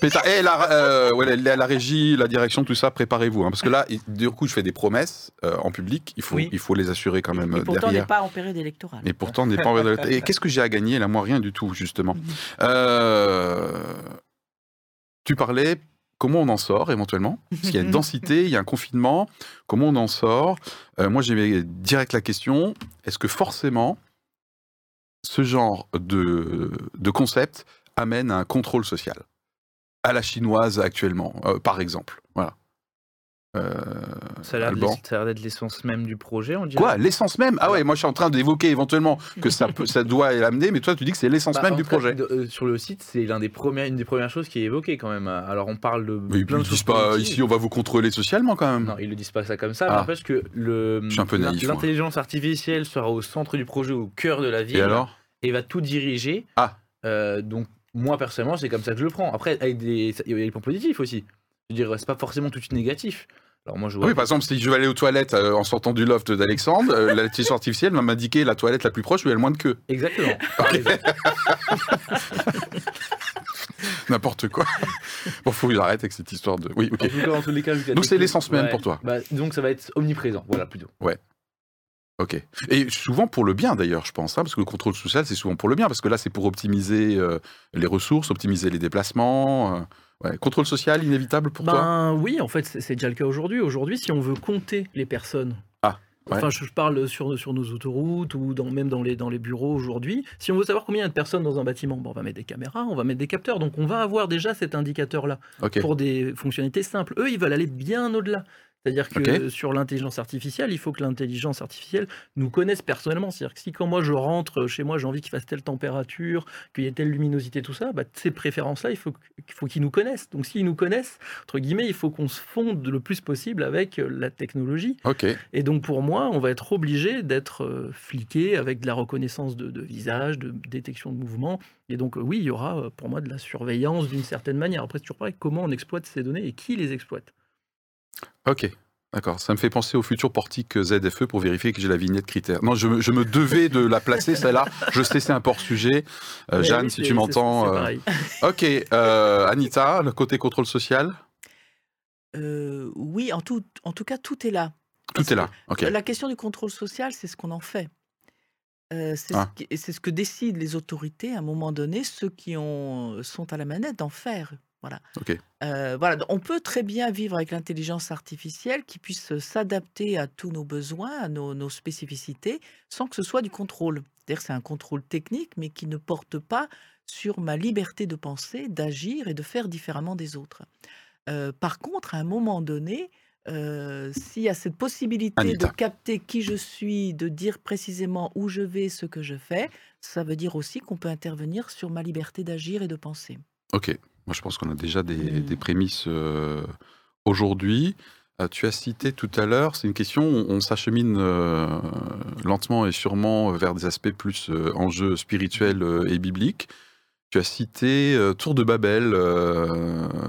Pétard. Et la, euh, ouais, la, la régie, la direction, tout ça, préparez-vous. hein, parce que là, du coup, je fais des promesses euh, en public. Il faut, Oui. il faut les assurer quand même Et pourtant, on n'est pas en période électorale. Et pourtant, on n'est pas en Et qu'est-ce que j'ai à gagner? Là Moi, rien du tout, justement. Mhm. Euh, tu parlais. Comment on en sort éventuellement? Parce qu'il y a une densité, il y a un confinement. Comment on en sort? Euh, Moi, j'ai direct la question est-ce que forcément ce genre de, de concept amène à un contrôle social À la chinoise actuellement, euh, par exemple. Voilà. Euh, Ça a l'air d'être- l'essence même du projet, on dirait. Quoi L'essence même? Ah ouais, moi je suis en train d'évoquer éventuellement que ça, peut, ça doit l'amener, mais toi tu dis que c'est l'essence Bah, même du cas, projet. euh, sur le site, c'est l'un des premières, une des premières choses qui est évoquée quand même. Alors on parle de Mais plein ils de disent pas ici on va vous contrôler socialement quand même. Non, ils le disent pas ça comme ça, Ah. mais n'empêche que le Je suis un peu naïf, moi. l'intelligence artificielle sera au centre du projet, au cœur de la ville, Et alors? et va tout diriger. Ah. Euh, donc moi personnellement, c'est comme ça que je le prends. Après, avec des, il y a des points positifs aussi. Je veux dire, c'est pas forcément tout de suite négatif. Alors moi, je vois. Oui, par exemple, si je vais aller aux toilettes euh, en sortant du loft d'Alexandre, euh, l'intelligence artificielle va m'indiquer la toilette la plus proche où il y a le moins de queue. Exactement. Exemple. N'importe quoi. bon, faut que j'arrête avec cette histoire de. Oui, ok. En tout cas, dans tous les cas, vu que la Donc, c'est l'essence même pour toi. Bah, donc ça va être omniprésent, voilà plutôt. Ok. Et souvent pour le bien d'ailleurs, je pense, hein, parce que le contrôle social, c'est souvent pour le bien, parce que là, c'est pour optimiser euh, les ressources, optimiser les déplacements. Ouais. Contrôle social inévitable pour toi? Ben oui, en fait, c'est déjà le cas aujourd'hui. Aujourd'hui, si on veut compter les personnes, Ah, ouais. enfin, je, je parle sur, sur nos autoroutes ou dans, même dans les, dans les bureaux aujourd'hui, si on veut savoir combien il y a de personnes dans un bâtiment, bon, on va mettre des caméras, on va mettre des capteurs, donc on va avoir déjà cet indicateur-là pour des fonctionnalités simples. Eux, ils veulent aller bien au-delà. C'est-à-dire que sur l'intelligence artificielle, il faut que l'intelligence artificielle nous connaisse personnellement. C'est-à-dire que si quand moi je rentre chez moi, j'ai envie qu'il fasse telle température, qu'il y ait telle luminosité, tout ça, bah, ces préférences-là, il faut, faut qu'ils nous connaissent. Donc s'ils nous connaissent, entre guillemets, il faut qu'on se fonde le plus possible avec euh, la technologie. Et donc pour moi, on va être obligé d'être euh, fliqué avec de la reconnaissance de, de visage, de détection de mouvement. Et donc euh, oui, il y aura pour moi de la surveillance d'une certaine manière. Après, c'est toujours pareil, comment on exploite ces données et qui les exploite? Ok. D'accord, ça me fait penser au futur portique ZFE pour vérifier que j'ai la vignette critère. Non, je, me- je me devais de la placer, celle-là. Je sais, c'est un hors-sujet. Euh, Mais Jeanne, oui, si tu m'entends. euh. Ok, euh, Anita, le côté contrôle social, Euh, oui, en tout, en tout cas, tout est là. tout Parce est là. Ok. que La question du contrôle social, c'est ce qu'on en fait. Euh, c'est Ah. ce, c'est ce que décident les autorités à un moment donné, ceux qui ont, sont à la manette, d'en faire. Voilà. Euh, voilà. On peut très bien vivre avec l'intelligence artificielle qui puisse s'adapter à tous nos besoins, à nos, nos spécificités, sans que ce soit du contrôle. C'est-à-dire c'est un contrôle technique, mais qui ne porte pas sur ma liberté de penser, d'agir et de faire différemment des autres. Euh, par contre, à un moment donné, euh, s'il y a cette possibilité Anita. de capter qui je suis, de dire précisément où je vais, ce que je fais, ça veut dire aussi qu'on peut intervenir sur ma liberté d'agir et de penser. Ok. Moi, je pense qu'on a déjà des, Mm. des prémices euh, aujourd'hui. Euh, tu as cité tout à l'heure, c'est une question, on, on s'achemine euh, lentement et sûrement vers des aspects plus enjeux spirituels et bibliques. Tu as cité Tour de Babel,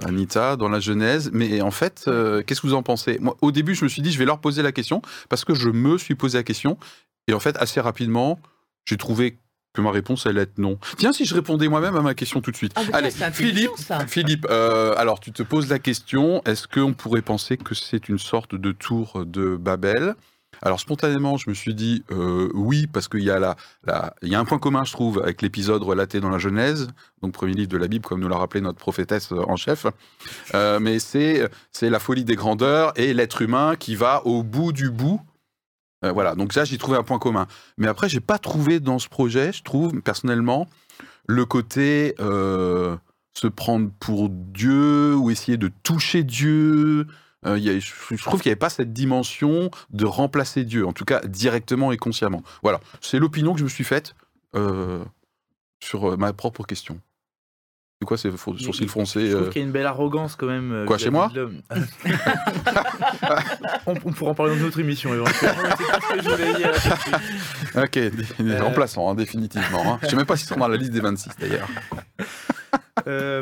Anita, dans la Genèse, mais en fait, qu'est-ce que vous en pensez? Moi, au début, je me suis dit, je vais leur poser la question, parce que je me suis posé la question, et en fait, assez rapidement, j'ai trouvé que ma réponse allait être non. Tiens, si je répondais moi-même à ma question tout de suite. Ah, Allez, Philippe, ça. Philippe, euh, alors tu te poses la question, est-ce qu'on pourrait penser que c'est une sorte de tour de Babel? Alors spontanément, je me suis dit euh, oui parce qu'il y a la, la- il y a un point commun, je trouve, avec l'épisode relaté dans la Genèse, donc premier livre de la Bible, comme nous l'a rappelé notre prophétesse en chef. Euh, mais c'est c'est la folie des grandeurs et l'être humain qui va au bout du bout. Euh, voilà, donc ça, j'ai trouvé un point commun. Mais après, j'ai pas trouvé dans ce projet, je trouve personnellement, le côté euh, se prendre pour Dieu ou essayer de toucher Dieu. Euh, je trouve qu'il n'y avait pas cette dimension de remplacer Dieu, en tout cas directement et consciemment. Voilà, c'est l'opinion que je me suis faite sur ma propre question. C'est quoi ces sourcils froncés Je trouve euh, qu'il y a une belle arrogance quand même. euh, Quoi, chez moi on, on pourra en parler dans une autre émission éventuellement. ce que je voulais dire. Ok, Euh. remplaçants, hein, définitivement. hein. Je sais même pas s'ils sont dans la liste des 26 d'ailleurs. Euh,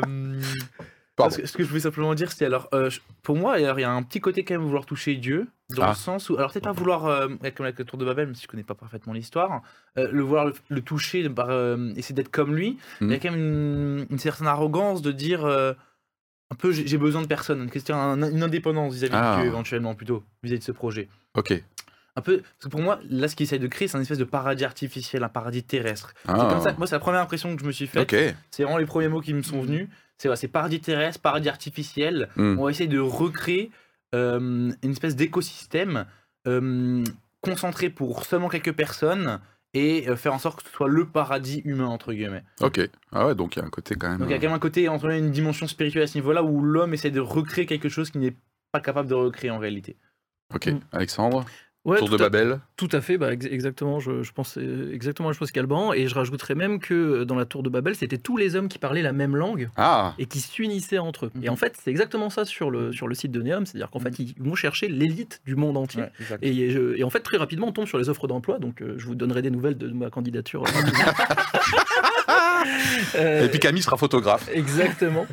Ce, que, ce que je voulais simplement dire, c'est alors, euh, pour moi, alors, il y a un petit côté quand même vouloir toucher Dieu, dans Ah. le sens où, alors peut-être pas vouloir, euh, comme avec le Tour de Babel, même si je connais pas parfaitement l'histoire, euh, le vouloir le, le toucher, essayer d'être comme lui, Mhm. il y a quand même une, une certaine arrogance de dire, un peu, j'ai besoin de personne, une question, un- une indépendance vis-à-vis Ah. de Dieu éventuellement plutôt, vis-à-vis de ce projet. Ok. Un peu, parce que pour moi, là, ce qu'il essaye de créer, c'est un espèce de paradis artificiel, un paradis terrestre. Ah. C'est comme ça, moi, c'est la première impression que je me suis faite. C'est vraiment les premiers mots qui me sont venus. C'est ouais, c'est paradis terrestre, paradis artificiel. Hmm. On va essayer de recréer euh, une espèce d'écosystème euh, concentré pour seulement quelques personnes et euh, faire en sorte que ce soit le paradis humain, entre guillemets. Ok. Ah ouais, donc il y a un côté quand même. Donc il y a quand même un côté, entre guillemets, une dimension spirituelle à ce niveau-là où l'homme essaie de recréer quelque chose qu'il n'est pas capable de recréer en réalité. Ok. Mm. Alexandre, Ouais, tour de à- Babel. Tout à fait, bah, ex- exactement. Je, je pense euh, exactement la chose qu'Alban. Et je rajouterais même que euh, dans la tour de Babel, c'était tous les hommes qui parlaient la même langue Ah. et qui s'unissaient entre eux. Mhm. Et en fait, c'est exactement ça sur le, sur le site de Neom. C'est-à-dire qu'en fait, ils vont chercher l'élite du monde entier. Ouais, exact. Et, je- et en fait, très rapidement, on tombe sur les offres d'emploi. Donc, euh, je vous donnerai des nouvelles de ma candidature. euh, Et puis Camille sera photographe. Exactement.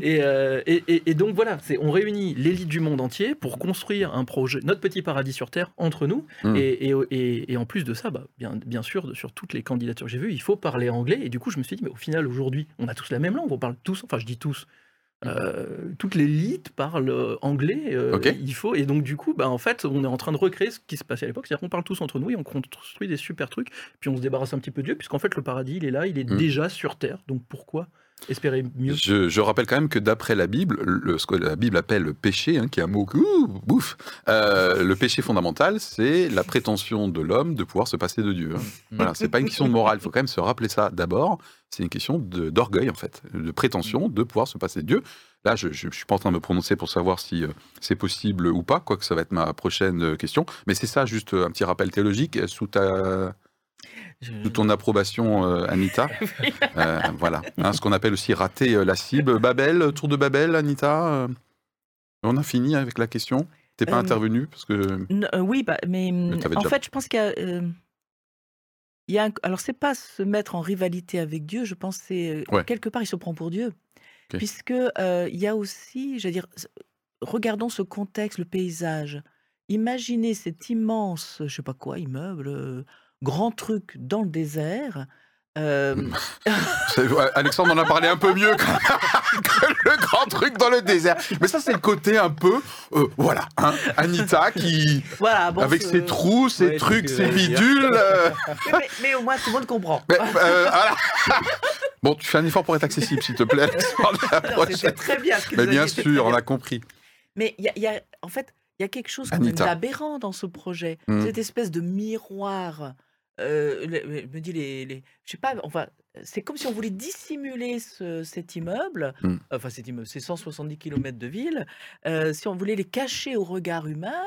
et, euh, et, et- et donc voilà, on réunit l'élite du monde entier pour construire un projet, notre petit paradis sur Terre entre nous. Mm. Et, en plus de ça, bah, bien, bien sûr, sur toutes les candidatures que j'ai vues, il faut parler anglais. Et du coup, je me suis dit, mais au final, aujourd'hui, on a tous la même langue, on parle tous, enfin je dis tous. Euh, toute l'élite parle euh, anglais, euh, il faut. Et donc du coup, bah, en fait, on est en train de recréer ce qui se passait à l'époque, c'est-à-dire qu'on parle tous entre nous et on construit des super trucs, puis on se débarrasse un petit peu de Dieu, puisqu'en fait le paradis il est là, il est Mm. déjà sur terre, donc pourquoi espérer mieux Je, je rappelle quand même que d'après la Bible, le- ce que la Bible appelle le péché, hein, qui est un mot ouh, bouf, euh, le péché fondamental, c'est la prétention de l'homme de pouvoir se passer de Dieu. hein. Voilà, c'est pas une question de morale. Il faut quand même se rappeler ça d'abord. C'est une question d'orgueil en fait, de prétention de pouvoir se passer de Dieu. Là, je, je suis pas en train de me prononcer pour savoir si euh, c'est possible ou pas, quoique ça va être ma prochaine euh, question. Mais c'est ça, juste un petit rappel théologique sous ta sous ton approbation, euh, Anita. Euh, voilà. Hein, ce qu'on appelle aussi rater euh, la cible. Babel, tour de Babel, Anita. on a fini avec la question. T'es pas intervenu parce que. Oui, bah, mais t'avais en déjà- fait, je pense qu'il y a. il y a un- alors, c'est pas se mettre en rivalité avec Dieu, je pense que c'est. Ouais. Quelque part, il se prend pour Dieu. Ok. Puisque il y a aussi, je veux dire, regardons ce contexte, le paysage. Imaginez cet immense, je sais pas quoi, immeuble, grand truc dans le désert. euh, ouais, Alexandre en a parlé un peu mieux que, que le grand truc dans le désert. Mais ça, c'est le côté un peu. euh, voilà. hein, Anita qui. voilà, bon, avec ses trous, ses Ouais, trucs, ses bidules. euh, mais, mais- mais au moins, tout le monde comprend. mais, euh, voilà. Bon, tu fais un effort pour être accessible, s'il te plaît. Alexandre. C'était très bien ce que Mais vous bien sûr, on a compris. Mais il y a, il y a- en fait, il y a quelque chose d'aberrant dans ce projet. Mm. Cette espèce de miroir. Me dit les, les- je sais pas, enfin, c'est comme si on voulait dissimuler ce- cet immeuble, Mm. enfin cet immeuble, c'est 170 km de ville, euh, si on voulait les cacher au regard humain,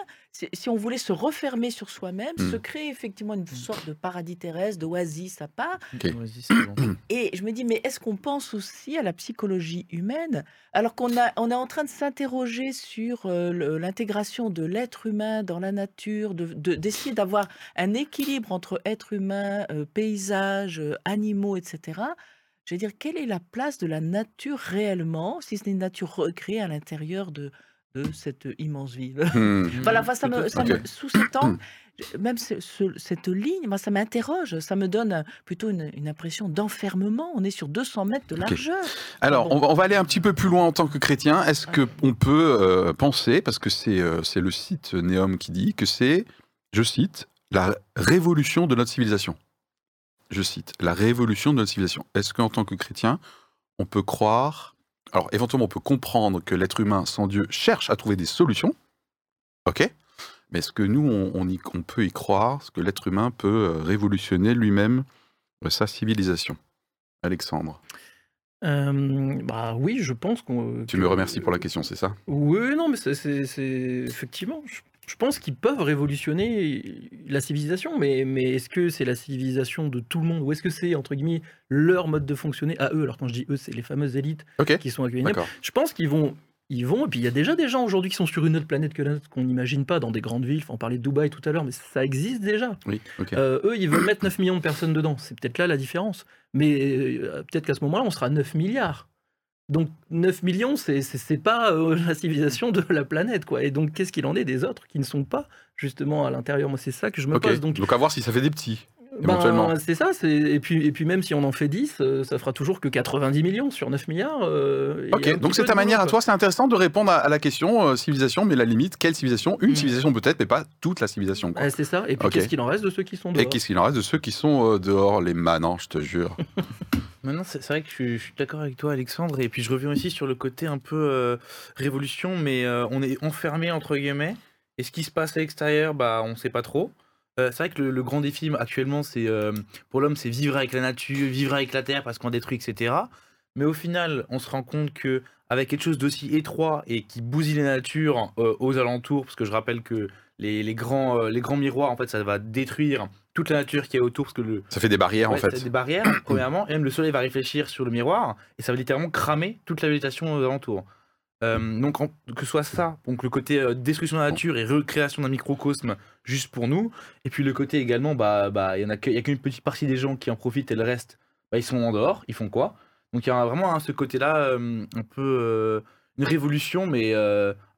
si, on voulait se refermer sur soi-même, se créer effectivement une sorte de paradis terrestre, d'oasis à part, et je me dis, mais est-ce qu'on pense aussi à la psychologie humaine alors qu'on a, on est en train de s'interroger sur euh, l'intégration de l'être humain dans la nature, de- de- d'essayer d'avoir un équilibre entre être humain, euh, paysage, euh, animaux, etc. Je veux dire, quelle est la place de la nature réellement, si ce n'est une nature recréée à l'intérieur de, de cette immense ville? Hmm. voilà, enfin, ça me, Peut-être. ça me- angle, je- même ce- ce- cette ligne, moi, ça m'interroge, ça me donne plutôt une, une impression d'enfermement. On est sur 200 mètres de largeur. Alors, Bon. on va, on va aller un petit peu plus loin en tant que chrétien. Est-ce que on peut euh, penser, parce que c'est euh, le site Neom qui dit que c'est, je cite, la révolution de notre civilisation? Je cite, la révolution de notre civilisation. Est-ce qu'en tant que chrétien, on peut croire, alors éventuellement on peut comprendre que l'être humain sans Dieu cherche à trouver des solutions, ok Mais est-ce que nous, on, on y- on peut y croire, est-ce que l'être humain peut euh, révolutionner lui-même euh, sa civilisation? Alexandre Euh, bah oui, je pense qu'on. Tu me remercies pour la question, c'est ça? Oui, non, mais c'est- effectivement. je- Je pense qu'ils peuvent révolutionner la civilisation, mais, mais est-ce que c'est la civilisation de tout le monde ou est-ce que c'est, entre guillemets, leur mode de fonctionner à eux? Alors quand je dis eux, c'est les fameuses élites qui sont accueillibles. D'accord. Je pense qu'ils vont, ils vont, et puis il y a déjà des gens aujourd'hui qui sont sur une autre planète que la nôtre qu'on n'imagine pas dans des grandes villes. Enfin, on parlait de Dubaï tout à l'heure, mais ça existe déjà. Oui. Euh, eux, ils veulent mettre 9 millions de personnes dedans. C'est peut-être là la différence. Mais euh, peut-être qu'à ce moment-là, on sera 9 milliards. Donc 9 millions, c'est pas euh, la civilisation de la planète, quoi. Et donc, qu'est-ce qu'il en est des autres qui ne sont pas justement à l'intérieur? Moi, c'est ça que je me pose. Donc, Donc à voir si ça fait des petits. Ben, c'est ça. c'est- Et puis, et puis même si on en fait 10, euh, ça fera toujours que 90 millions sur 9 milliards. euh, Ok, donc c'est ta manière à toi, c'est intéressant de répondre à, à la question euh, civilisation, mais la limite, quelle civilisation? Une Mm. civilisation peut-être, mais pas toute la civilisation. Ouais, c'est ça. Et puis, qu'est-ce qu'il en reste de ceux qui sont Et dehors? qu'est-ce qu'il en reste de ceux qui sont euh, dehors, les manants, je te jure? Maintenant, c'est vrai que je suis, je suis d'accord avec toi, Alexandre. Et puis, je reviens aussi sur le côté un peu euh, révolution, mais euh, on est enfermé entre guillemets. Et ce qui se passe à l'extérieur, bah, on sait pas trop. Euh, c'est vrai que le, le grand défi actuellement, c'est euh, pour l'homme, c'est vivre avec la nature, vivre avec la terre parce qu'on détruit, etc. Mais au final, on se rend compte que avec quelque chose d'aussi étroit et qui bousille la nature euh, aux alentours, parce que je rappelle que les, les grands, les grands miroirs, en fait, ça va détruire toute la nature qui est autour, parce que le, Ça fait des barrières en Ouais, fait. t'as des barrières, premièrement, et même le soleil va réfléchir sur le miroir, et ça va littéralement cramer toute la végétation aux alentours. Euh, donc, que soit ça, donc le côté euh, destruction de la nature et recréation d'un microcosme juste pour nous, et puis le côté également, bah, bah, il y a qu'une petite partie des gens qui en profitent, et le reste, bah, ils sont en dehors, ils font quoi? Donc, il y a vraiment hein, ce côté-là, euh, un peu une révolution, mais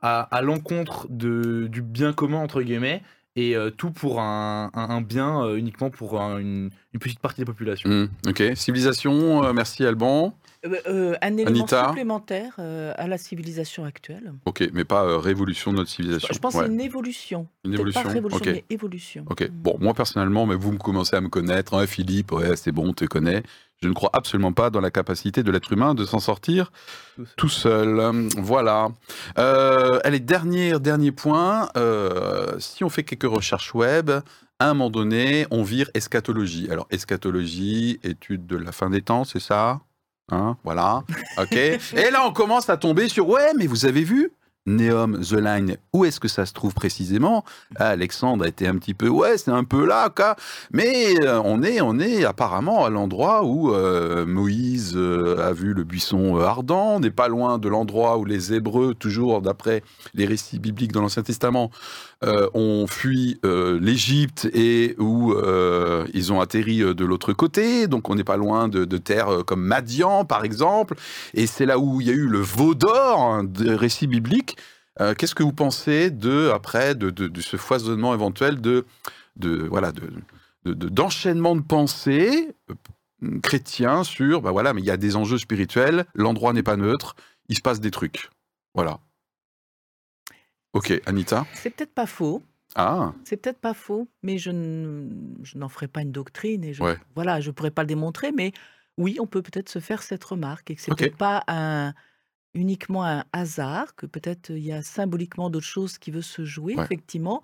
à, l'encontre du bien commun, entre guillemets, et tout pour un, bien uniquement pour un- une, petite partie des populations. Mm, ok, civilisation, merci Alban. Euh, euh, un élément Anita supplémentaire euh, à la civilisation actuelle. Ok, mais pas euh, révolution de notre civilisation. Je pense Ouais. que c'est une évolution. Une évolution, Pas révolution, ok. mais évolution. Ok, bon, moi personnellement, mais vous me commencez à me connaître, hein, Philippe, ouais, c'est bon, on te connaît. Je ne crois absolument pas dans la capacité de l'être humain de s'en sortir tout seul. Voilà. Euh, allez, dernier, dernier point. euh, si on fait quelques recherches web, à un moment donné, on vire eschatologie. Alors, eschatologie, étude de la fin des temps, c'est ça? Hein, voilà. Ok. Et là, on commence à tomber sur ouais, mais vous avez vu? Neom, The Line, où est-ce que ça se trouve précisément? Alexandre a été un petit peu, ouais, c'est un peu là, quoi. Mais euh, on est, on est apparemment à l'endroit où euh, Moïse euh, a vu le buisson ardent. On n'est pas loin de l'endroit où les Hébreux, toujours d'après les récits bibliques dans l'Ancien Testament, ont fui l'Égypte et où ils ont atterri de l'autre côté. Donc on n'est pas loin de, de terres comme Madian, par exemple. Et c'est là où il y a eu le veau d'or hein, des récits bibliques. Euh, Qu'est-ce que vous pensez de après de, de- de ce foisonnement éventuel de, de voilà de de- de- d'enchaînement de, pensées euh, chrétiens sur bah voilà mais il y a des enjeux spirituels, l'endroit n'est pas neutre, il se passe des trucs. Voilà. Ok, Anita? C'est peut-être pas faux. Ah, C'est peut-être pas faux, mais je, ne- je n'en ferai pas une doctrine et je, Ouais. voilà, je pourrais pas le démontrer, mais oui, on peut peut-être se faire cette remarque et que c'est pas un, uniquement un hasard, que peut-être il y a symboliquement d'autres choses qui veulent se jouer, Ouais. effectivement.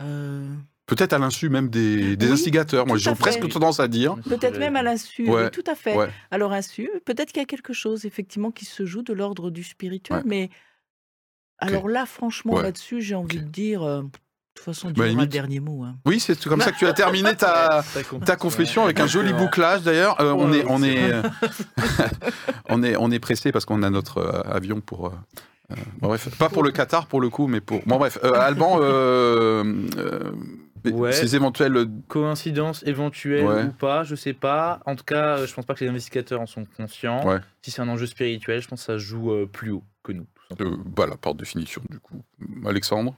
Euh, peut-être à l'insu même des, des Oui, instigateurs. Moi, j'ai presque tendance à dire. peut-être même à l'insu, Ouais, oui, tout à fait. ouais. Alors insu, peut-être qu'il y a quelque chose effectivement qui se joue de l'ordre du spirituel, Ouais. mais alors là, franchement, Ouais. là-dessus, j'ai envie de dire, euh, toute façon, Bah, Dieu aura le dernier mot. hein. Oui, c'est comme ça que tu as terminé ta, ta confession avec un joli bouclage d'ailleurs. Euh, on Ouais, est, on est, euh, on est, on est pressé parce qu'on a notre euh, avion pour. euh, euh, bon, bref, pas pour le Qatar pour le coup, mais pour. Bon bref, euh, Alban, euh, euh, Ouais. ces éventuels. Coïncidence éventuelle Ouais. ou pas, je sais pas. En tout cas, je pense pas que les investigateurs en sont conscients. Ouais. Si c'est un enjeu spirituel, je pense que ça joue euh, plus haut que nous. Euh, voilà, par définition du coup. Alexandre?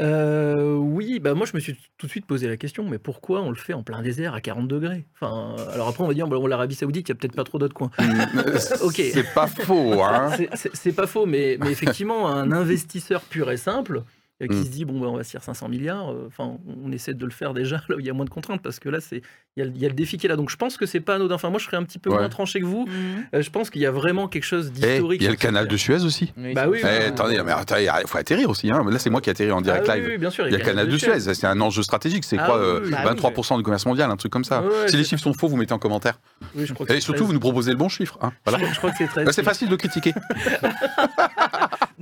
Euh, oui, bah moi je me suis tout de suite posé la question, mais pourquoi on le fait en plein désert à 40 degrés? Enfin, alors après on va dire, bon, l'Arabie Saoudite, il y a peut-être pas trop d'autres coins. Ok. C'est pas faux, hein. C'est- pas faux, mais, mais effectivement, un investisseur pur et simple qui Mm. se dit, bon, bah, on va se faire 500 milliards, euh, enfin, on essaie de le faire déjà là où il y a moins de contraintes, parce que là, c'est il y, a le- il y a le défi qui est là. Donc je pense que c'est pas anodin. Enfin, moi je serais un petit peu Ouais. moins tranché que vous. Euh, je pense qu'il y a vraiment quelque chose Eh, d'historique. il y a le canal de. Suez aussi. Oui, Bah oui, Eh, attendez, mais attendez, il faut atterrir aussi. Hein. Là, c'est moi qui atterris en direct Ah live. oui, bien sûr, Il y a le canal de Suez, c'est un enjeu stratégique, c'est Ah quoi oui, euh, oui, bah oui. 23% du commerce mondial, un truc comme ça. Ouais, ouais, si les chiffres sont faux, vous mettez en commentaire. Et surtout, 13. vous nous proposez le bon chiffre. hein. Voilà. Je crois que c'est 13. Bah, c'est facile de critiquer.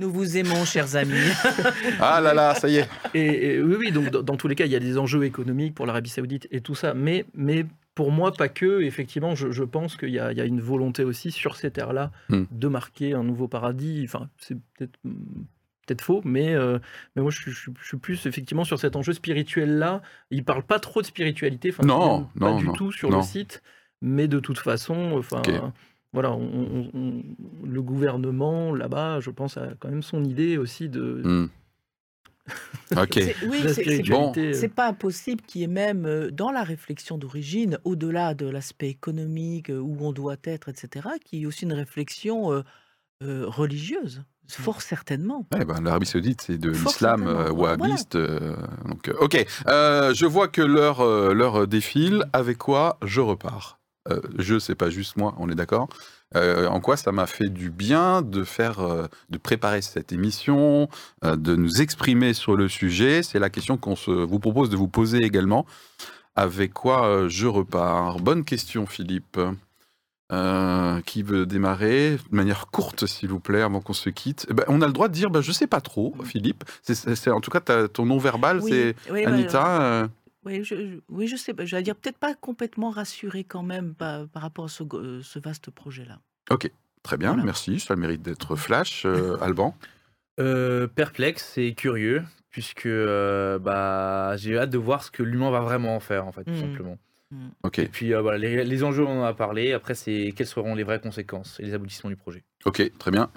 Nous vous aimons, chers amis. Ah là là, ça y est. Et, et oui, oui, donc dans, dans tous les cas, il y a des enjeux économiques pour l'Arabie Saoudite et tout ça, mais, mais pour moi, pas que. Effectivement, je, je pense qu'il y, a il y a une volonté aussi sur ces terres-là Hmm. de marquer un nouveau paradis. Enfin, c'est peut-être peut-être faux, mais, euh, mais moi, je, suis- je suis- je suis plus effectivement sur cet enjeu spirituel-là. Il parle pas trop de spiritualité, enfin, Non, même pas non, du non, tout sur non. le site, mais de toute façon, enfin. Voilà, on- on- on- le gouvernement là-bas, je pense, a quand même son idée aussi de, Hmm. Ok. C'est- Oui, spiritualité. euh. Pas impossible qu'il y ait même euh, dans la réflexion d'origine, au-delà de l'aspect économique, euh, où on doit être, etc., qu'il y ait aussi une réflexion euh, euh, religieuse, fort certainement. Ouais, ben, L'Arabie Saoudite, c'est de l'islam euh, wahhabiste. euh, donc, ok, Euh, je vois que l'heure euh, l'heure défile. Avec quoi je repars? Euh, Je, c'est pas juste moi, on est d'accord Euh, En quoi ça m'a fait du bien de faire, euh, de préparer cette émission, de nous exprimer sur le sujet? C'est la question qu'on se vous propose de vous poser également. Avec quoi je repars? Bonne question, Philippe. Qui veut démarrer? De manière courte, s'il vous plaît, avant qu'on se quitte Eh ben, On a le droit de dire, ben, je sais pas trop, Philippe. C'est, c'est- c'est- en tout cas, ton nom verbal, Oui, c'est oui, Anita. Oui, je, je- oui, je sais pas. Je vais dire peut-être pas complètement rassuré quand même par, par rapport à ce, euh, ce vaste projet-là. Très bien, Voilà. merci. Ça a le mérite d'être flash. Euh, Alban Euh, perplexe et curieux, puisque euh, bah, j'ai hâte de voir ce que l'humain va vraiment en faire, en fait, tout Mm. simplement. Ok, Et puis euh, voilà, les, les enjeux, on en a parlé. Après, c'est quelles seront les vraies conséquences et les aboutissements du projet. ok, très bien.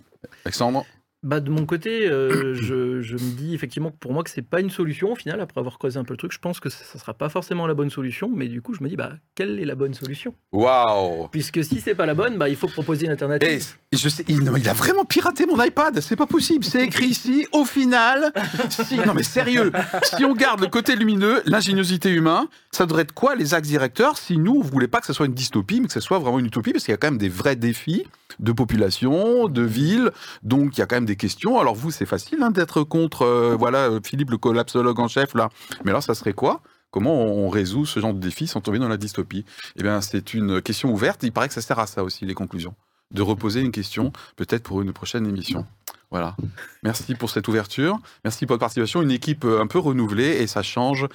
Alexandre? Bah, de mon côté, euh, je, je me dis effectivement que pour moi que c'est pas une solution au final, après avoir creusé un peu le truc, je pense que ça, ça sera pas forcément la bonne solution, mais du coup je me dis bah quelle est la bonne solution? Waouh Puisque si c'est pas la bonne, bah il faut proposer une alternative. je sais, il, non, il a vraiment piraté mon iPad, c'est pas possible. C'est écrit ici, au final. Si, non mais sérieux, si on garde le côté lumineux, l'ingéniosité humaine, ça devrait être quoi les axes directeurs si nous, on voulait pas que ce soit une dystopie, mais que ce soit vraiment une utopie, parce qu'il y a quand même des vrais défis de population, de ville, donc il y a quand même des questions. Alors vous, c'est facile hein, d'être contre, euh, voilà, euh, Philippe le collapsologue en chef là. Mais alors, ça serait quoi? Comment on résout ce genre de défi sans tomber dans la dystopie? Eh bien, c'est une question ouverte. Il paraît que ça sert à ça aussi, les conclusions. De reposer une question, peut-être pour une prochaine émission. Voilà. Merci pour cette ouverture. Merci pour votre participation. Une équipe euh, un peu renouvelée et ça change.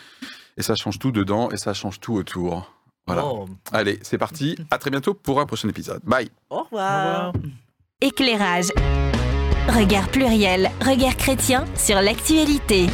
Et ça change tout dedans et ça change tout autour. Voilà. Oh, Allez, c'est parti. À très bientôt pour un prochain épisode. Bye. au Au revoir. revoir. Éclairage. Regard pluriel, regard chrétien sur l'actualité.